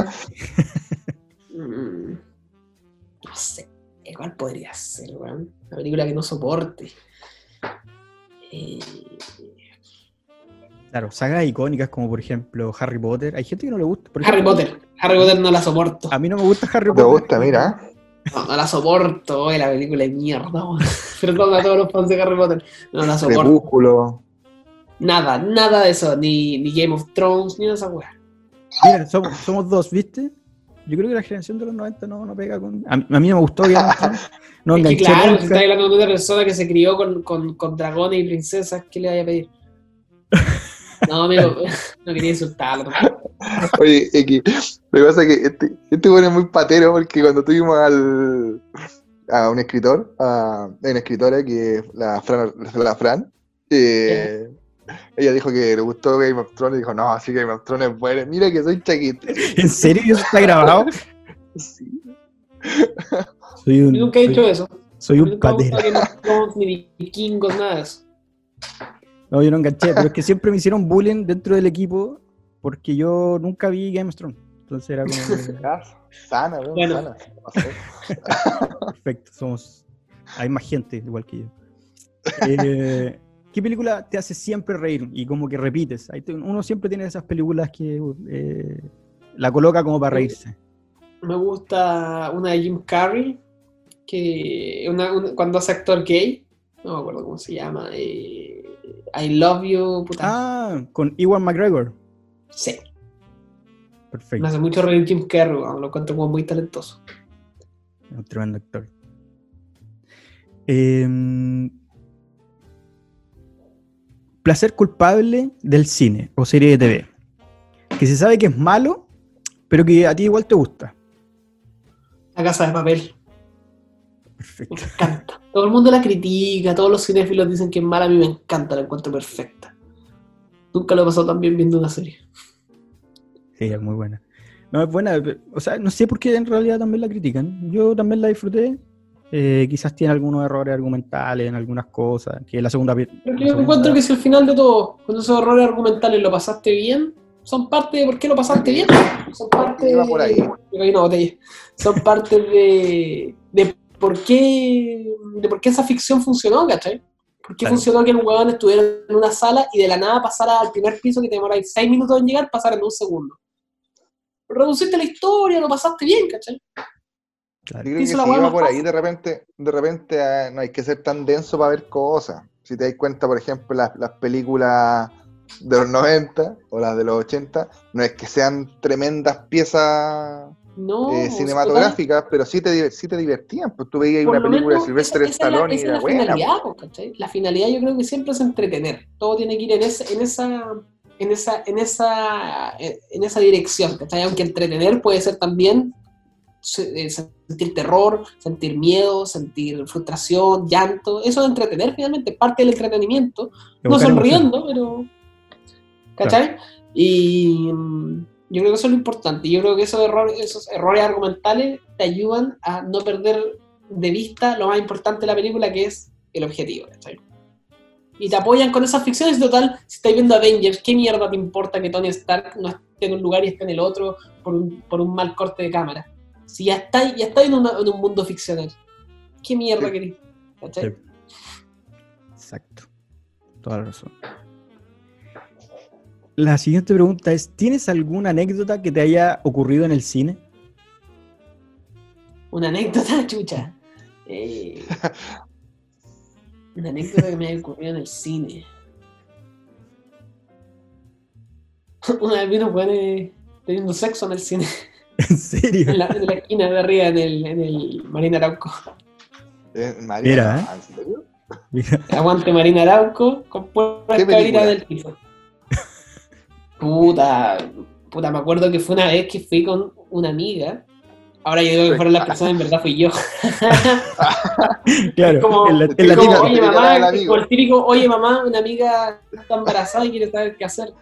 D: Mm, No sé, ¿cuál podría ser, weón? Una película que no soporte. Eh,
B: claro, sagas icónicas como por ejemplo Harry Potter. Hay gente que no le gusta. Por
D: Harry Potter. Harry Potter no la soporto.
B: A mí no me gusta Harry
C: ¿Te
B: Potter.
C: gusta? Mira.
D: No, no la soporto, la película es mierda. Perdón a todos los fans de Harry Potter. No la soporto.
C: Crepúsculo.
D: Nada, nada de eso. Ni, ni Game of Thrones, ni de esa weá.
B: Mira, somos, somos dos, ¿viste? Yo creo que la generación de los 90 no, no pega con... A, mí- a mí no me gustó Game of Thrones. No
D: Es que
B: enganché
D: claro, si estás hablando de una persona que se crió con, con, con dragones y princesas, ¿qué le vaya a pedir? No, amigo, no quería insultarlo.
C: Oye, X, lo que pasa es que este, este bueno es muy patero porque cuando tuvimos al, a un escritor, a una escritora que es la Fran, la Fran eh, ella dijo que le gustó Game of Thrones y dijo, no, sí Game of Thrones es bueno. Mira que soy chaquito.
B: ¿En serio? ¿Y ¿Eso está grabado?
C: Sí.
B: Soy un,
D: nunca he dicho eso.
B: soy un patero.
D: gustó Game of Thrones, ni vikingos, nada de eso.
B: No, yo no enganché, pero es que siempre me hicieron bullying dentro del equipo porque yo nunca vi Game of Thrones. Entonces era como
C: Ah, Sana, weón,
D: Bueno.
C: sana.
B: Perfecto, somos hay más gente igual que yo. Eh, ¿Qué película te hace siempre reír y como que repites? Uno siempre tiene esas películas que eh, la coloca como para reírse.
D: Me gusta una de Jim Carrey, que una- una- cuando hace actor gay, no me acuerdo cómo se llama, eh, I Love You, puta.
B: Ah, con Ewan McGregor.
D: Sí, me
B: Perfecto,
D: hace mucho reír Jim Carrey, lo encuentro como muy talentoso.
B: un tremendo actor. Em, placer culpable del cine o serie de TV. Que se sabe que es malo, pero que a ti igual te gusta.
D: La casa de papel.
B: Perfecto.
D: Me encanta. Todo el mundo la critica, todos los cinéfilos dicen que es mala, a mí me encanta, la encuentro perfecta. Nunca lo he pasado tan bien viendo una serie.
B: Sí, es muy buena. No, es buena. pe- O sea, no sé por qué en realidad también la critican. Yo también la disfruté. Eh, quizás tiene algunos errores argumentales en algunas cosas. Que la segunda. la
D: yo
B: segunda-
D: encuentro que si al final de todo, cuando esos errores argumentales lo pasaste bien, son parte de por qué lo pasaste bien. Son parte
C: Iba por ahí.
D: de. Son parte de, de por qué de por qué esa ficción funcionó, ¿cachai? ¿Por qué
B: Claro.
D: funcionó que un huevón estuviera en una sala y de la nada pasara al primer piso que te demoráis seis minutos en llegar, pasara en un segundo? Reduciste la historia, lo pasaste bien, ¿cachai?
B: Claro.
C: Yo creo que si iba por ahí, de repente, de repente ah, no hay que ser tan denso para ver cosas. Si te das cuenta, por ejemplo, las, las películas de los 90 o las de los 80, no es que sean tremendas piezas
D: No,
C: eh, cinematográficas, pero sí te, sí te divertían. Pues tú veías
D: Por
C: una película de
D: menos,
C: Sylvester
D: es la-
C: Stallone y era
D: la
C: buena.
D: finalidad, po, ¿cachai? La finalidad yo creo que siempre es entretener. Todo tiene que ir en esa, en esa, en esa, en esa, en esa dirección, ¿cachai? Aunque entretener puede ser también eh, sentir terror, sentir miedo, sentir frustración, llanto. Eso es entretener finalmente, parte del entretenimiento. No sonriendo, pero. ¿Cachai? Y mm, yo creo que eso es lo importante. Yo creo que esos errores, esos errores argumentales te ayudan a no perder de vista lo más importante de la película, que es el objetivo. ¿cachai? Y te apoyan con esas ficciones. Total, si estáis viendo Avengers, ¿qué mierda te importa que Tony Stark no esté en un lugar y esté en el otro por un, por un mal corte de cámara? Si ya estáis ya estáis en, una- en un mundo ficcional, ¿qué mierda
C: Sí.
D: queréis? ¿Cachai?
B: Sí. Exacto. Toda la razón. La siguiente pregunta es: ¿Tienes alguna anécdota que te haya ocurrido en el cine?
D: Una anécdota, chucha. Eh, una anécdota que me haya ocurrido en el cine. Una vez vino weones teniendo sexo en el cine,
B: ¿En serio?
D: en la, en la esquina de arriba, en el, en el Marina Arauco.
C: Eh,
B: Mira, ¿eh?
C: ¿en serio?
B: Mira,
D: Aguante Marina Arauco con pura
C: ¿Qué
D: cabrita
C: película?
D: del piso. Puta, puta, me acuerdo que fue una vez que fui con una amiga. Ahora yo digo que fueron las personas, en verdad fui yo.
B: claro,
D: como-
B: típica-
D: oye mamá, como el típico, oye mamá, una amiga está embarazada y quiere saber qué hacer.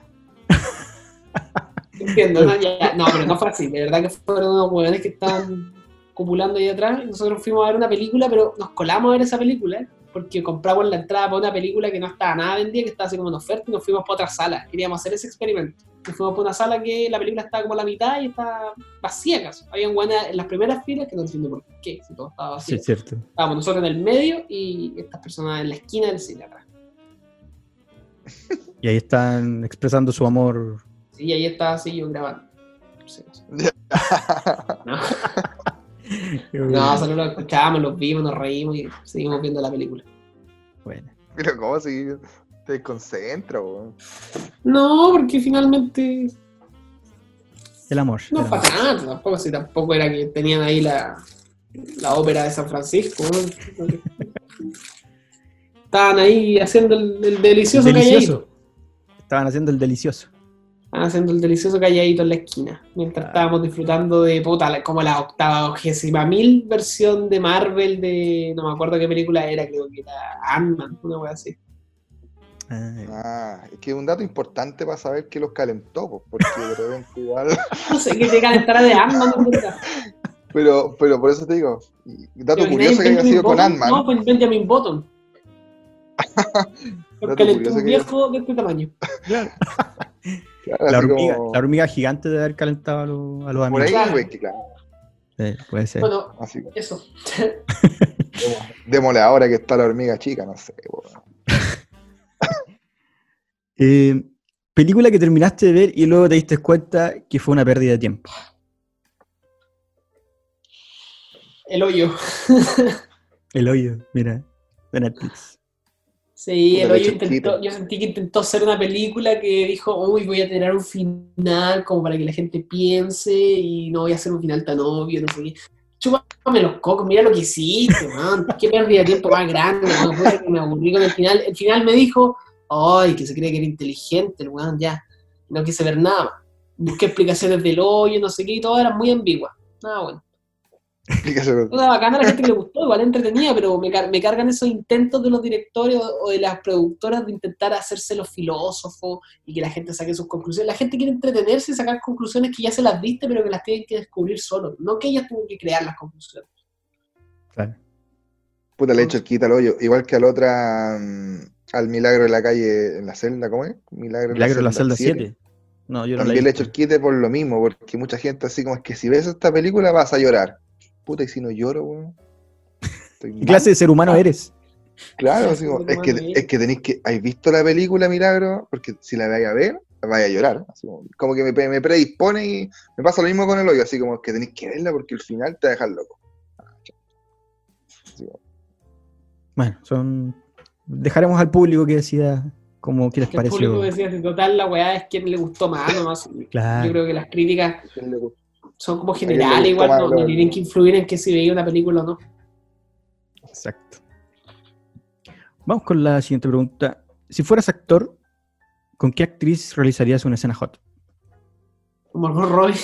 D: Entiendo, ¿no? Ya, no, pero no fue así, de verdad que fueron unos hueones que estaban copulando ahí atrás nosotros fuimos a ver una película, pero nos colamos a ver esa película porque compramos la entrada para una película que no estaba nada vendida, que estaba así como en oferta y nos fuimos para otra sala. Queríamos hacer ese experimento. Nos fuimos para una sala que la película estaba como a la mitad y estaba vacía, caso. Habían hueones en las primeras filas que no entiendo por qué, si todo estaba
B: Sí,
D: vacío.
B: es cierto.
D: Estábamos nosotros en el medio y estas personas en la esquina del cine atrás.
B: Y ahí están expresando su amor.
D: Sí, ahí estaba así yo grabando. Sí, sí. No, no, solo lo escuchábamos, los vimos, nos reímos y seguimos viendo la película.
B: Bueno,
C: Pero ¿cómo si te desconcentra, weón?
D: No, porque finalmente
B: el amor.
D: no fue tanto, tampoco, si tampoco era que tenían ahí la, la ópera de San Francisco. ¿no? Estaban ahí haciendo el, el delicioso,
B: Delicioso.
D: calladito.
B: Estaban haciendo el delicioso.
D: Estaban haciendo el delicioso calladito en la esquina. Mientras
B: Ah.
D: estábamos disfrutando de puta, la- como la octava ogésima mil versión de Marvel de. No me acuerdo qué película era, creo que era Ant-Man, una wea así.
C: Ah, es que es un dato importante para saber que los calentó, porque de repente igual.
D: No sé qué te calentará de Ant-Man.
C: Pero, pero por eso te digo, dato
D: ¿Te imaginas
C: curioso que haya
D: Benjamin
C: sido con? Ant-Man.
D: No, fue Benjamin Button. Porque
C: curioso
D: un
C: que-
D: viejo de este tamaño.
C: Claro,
B: La hormiga,
C: como-
B: la hormiga gigante de haber calentado a, los- a los
C: por
B: amigos.
C: ahí,
D: Claro.
C: güey, que claro.
B: Sí, puede ser.
D: Bueno,
C: Así,
D: eso.
C: démosle- ahora que está la hormiga chica, no sé, weón.
B: Eh, película que terminaste de ver y luego te diste cuenta que fue una pérdida de tiempo.
D: El hoyo.
B: El hoyo, mira, de Netflix.
D: Sí, el hoyo intentó, yo sentí que intentó hacer una película que dijo, uy, voy a tener un final como para que la gente piense y no voy a hacer un final tan obvio, no sé qué. Chúpame los cocos, mira lo que hiciste, man. Qué pérdida de tiempo más grande, man. Me aburrí con el final. El final me dijo, ay, que se cree que era inteligente, el weón, ya. No quise ver nada más. Busqué explicaciones del hoyo, no sé qué, y todo era muy ambigua. Nada bueno. Una bacana a la gente que le gustó, igual entretenida, pero me, car- me cargan esos intentos de los directores o o de las productoras de intentar hacerse los filósofos y que la gente saque sus conclusiones. La gente quiere entretenerse y sacar conclusiones que ya se las viste, pero que las tienen que descubrir solo. No que ellas tuvo que crear las conclusiones.
B: Claro.
C: Puta, le he hecho el quita al hoyo. Igual que al otra, mm, al milagro de la calle, en la celda, ¿cómo es? Milagro,
B: Milagro en la celda
C: siete.
B: 7. No, yo no
C: También le he
B: he
C: hecho el quite por lo mismo, porque mucha gente así como es que si ves esta película vas a llorar. Puta, y si no lloro, weón.
B: ¿Qué clase de ser humano eres?
C: Claro,
D: ¿Qué
C: así como,
D: de
C: es que, es que tenéis que. ¿Has visto la película Milagro? Porque si la vais a ver, vais a llorar. Así como, como que me, me predispone y me pasa lo mismo con el hoyo, así como que tenéis que verla porque el final te va a dejar loco. Así como,
B: Bueno, son. Dejaremos al público que decida cómo qué les
D: Que el público
B: pareció.
D: decía, en total, la weá es quien le gustó más, nomás.
B: Claro.
D: Yo creo que las críticas son como generales, igual,
C: más
D: no, tienen que influir en que si veía una película o no.
B: Exacto. Vamos con la siguiente pregunta. Si fueras actor, ¿con qué actriz realizarías una escena hot?
D: Como Margot Robbie.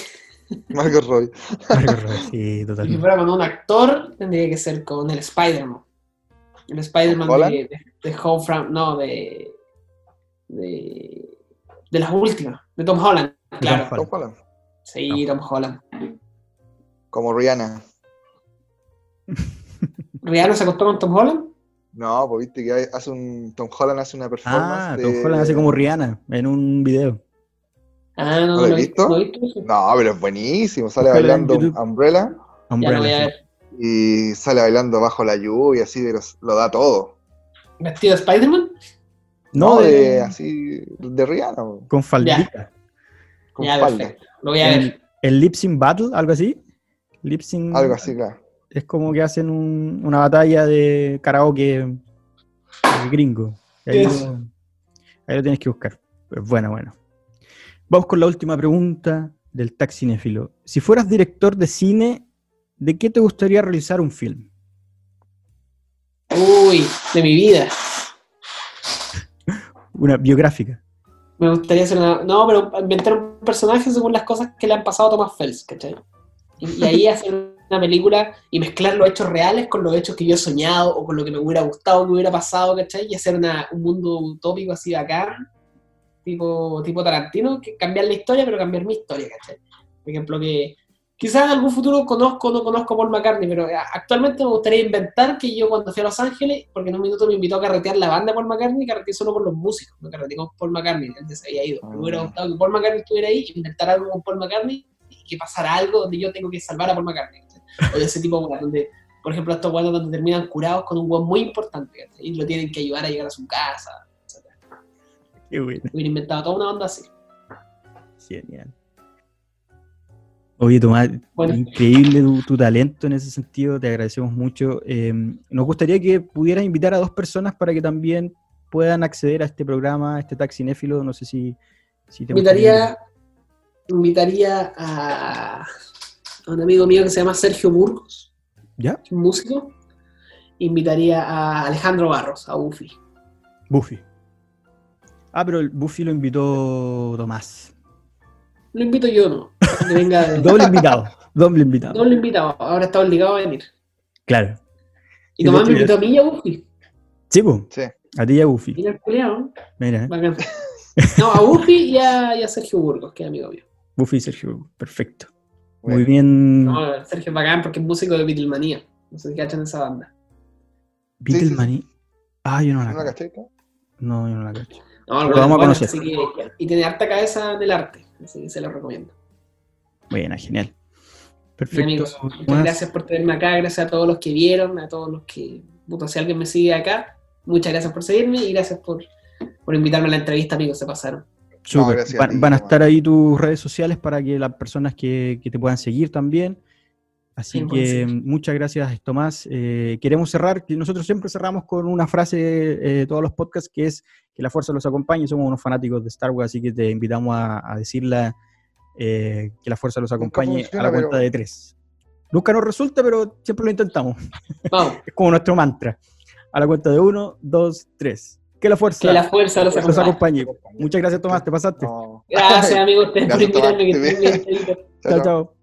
C: Margot Robbie.
B: Margot Robbie, sí,
D: Y si
B: totalmente.
D: fuera con un actor, tendría que ser con el Spider-Man. El Spider-Man de, de, de Home From- no, de, de. de las últimas, de Tom Holland, claro.
B: Tom
C: Holland.
D: Sí, Tom Holland.
C: Como Rihanna.
D: ¿Rihanna se acostó con Tom Holland?
C: No, pues viste que hace un. Tom Holland hace una performance.
B: Ah,
C: de-
B: Tom Holland hace como Rihanna en un video.
D: Ah, no,
C: ¿No lo
D: lo
C: he visto?
D: no visto
C: pero es buenísimo. Sale bailando
B: YouTube.
C: Umbrella
D: Ya lo
B: Umbrella,
D: voy a ver.
C: Y sale bailando bajo la lluvia, así, pero lo da todo.
D: ¿Vestido de Spider-Man?
B: No,
C: No,
B: de-
C: de, así, de Rihanna,
B: con faldita.
C: con
D: ya,
C: falda.
D: perfecto. Lo voy a ver.
B: El, el lip sync battle, algo así. Lip sync
C: Algo así, claro.
B: es como que hacen un- una batalla de karaoke gringo. Ahí, lo, ahí lo tienes que buscar. Pues bueno, bueno. Vamos con la última pregunta del taxinéfilo. Si fueras director de cine, ¿de qué te gustaría realizar un film?
D: Uy, de mi vida.
B: Una biográfica.
D: Me gustaría hacer una. No, pero inventar un personaje según las cosas que le han pasado a Thomas Fels, ¿cachai? Y, y ahí hacer una película y mezclar los hechos reales con los hechos que yo he soñado o con lo que me hubiera gustado que hubiera pasado, ¿cachai? Y hacer una- un mundo utópico así bacán, tipo, tipo Tarantino, que cambiar la historia, pero cambiar mi historia, ¿cachai? Por ejemplo, que quizás en algún futuro conozco o no conozco a Paul McCartney, pero a- actualmente me gustaría inventar que yo cuando fui a Los Ángeles, porque en un minuto me invitó a carretear la banda Paul McCartney, carreteé solo con los músicos, no carreteé con Paul McCartney, él se había ido. Me hubiera
C: Ah.
D: gustado que Paul McCartney estuviera ahí, inventar algo con Paul McCartney y que pasara algo donde yo tengo que salvar a Paul McCartney. O de ese tipo de donde, por ejemplo, estos buenos donde terminan curados con un weón muy importante y lo tienen que ayudar a llegar a su casa.
B: Qué bueno.
D: Hubiera inventado toda una onda así.
B: Genial. Oye, Tomás,
D: Bueno.
B: increíble tu, tu talento en ese sentido, te agradecemos mucho. Eh, nos gustaría que pudieras invitar a dos personas para que también puedan acceder a este programa, a este taxinéfilo, no sé si, si te
D: Invitaría, invitaría a, a un amigo mío que se llama Sergio Burgos,
B: ¿Ya?
D: un músico. Invitaría a Alejandro Barros, a Buffy.
B: Buffy. Ah, pero el Buffy lo invitó Tomás.
D: Lo invito yo, ¿no? Que venga de-
B: Doble invitado, doble invitado.
D: doble invitado. Ahora está obligado a venir.
B: Claro.
D: Y
B: Sí,
D: Tomás me invitó a mí y a Buffy.
B: Sí, pues,
C: Sí.
B: a ti y a Buffy.
D: Mira el culiao,
B: Mira,
D: bacán. No, a Buffy y a, y a Sergio Burgos, que es amigo mío.
B: Buffy y Sergio, perfecto.
C: Bueno.
B: Muy bien.
D: No, Sergio es bacán porque es músico de Beatlemania. No sé si cachan esa banda.
B: Beatlemania. Ah, yo no
C: ¿No
B: la
C: la
B: cacho.
C: cachai? tú?
B: No, yo no la cacho.
D: No,
B: Lo
D: bueno,
B: vamos a
D: bueno,
B: conocer.
D: así que- y tiene harta cabeza en el arte. Así que se lo recomiendo.
B: Buena, genial. Perfecto.
D: amigos, muchas gracias por tenerme acá, gracias a todos los que vieron, a todos los que, puta, si alguien me sigue acá, muchas gracias por seguirme y gracias por, por invitarme a la entrevista, amigos, se pasaron.
B: Súper.
C: gracias a
B: Van,
C: ti,
B: van a estar ahí tus redes sociales para que las personas que, que te puedan seguir también. Así
D: Sí,
B: que muchas gracias, Tomás. Eh, queremos cerrar, que nosotros siempre cerramos con una frase eh, todos los podcasts, que es que la fuerza los acompañe. Somos unos fanáticos de Star Wars, así que te invitamos a, a decirla, eh, que la fuerza los acompañe a la cuenta
C: pero-
B: de tres. Nunca nos resulta, pero siempre lo intentamos.
D: Vamos,
B: Es como nuestro mantra. A la cuenta de uno, dos, tres. Que la fuerza
D: que la fuerza los
B: los
D: acompañe.
B: acompañe. Muchas gracias, Tomás. Te pasaste.
C: No.
D: Gracias, amigos, ustedes por
C: Gracias, Tomás. chao.
B: chao.
C: chao.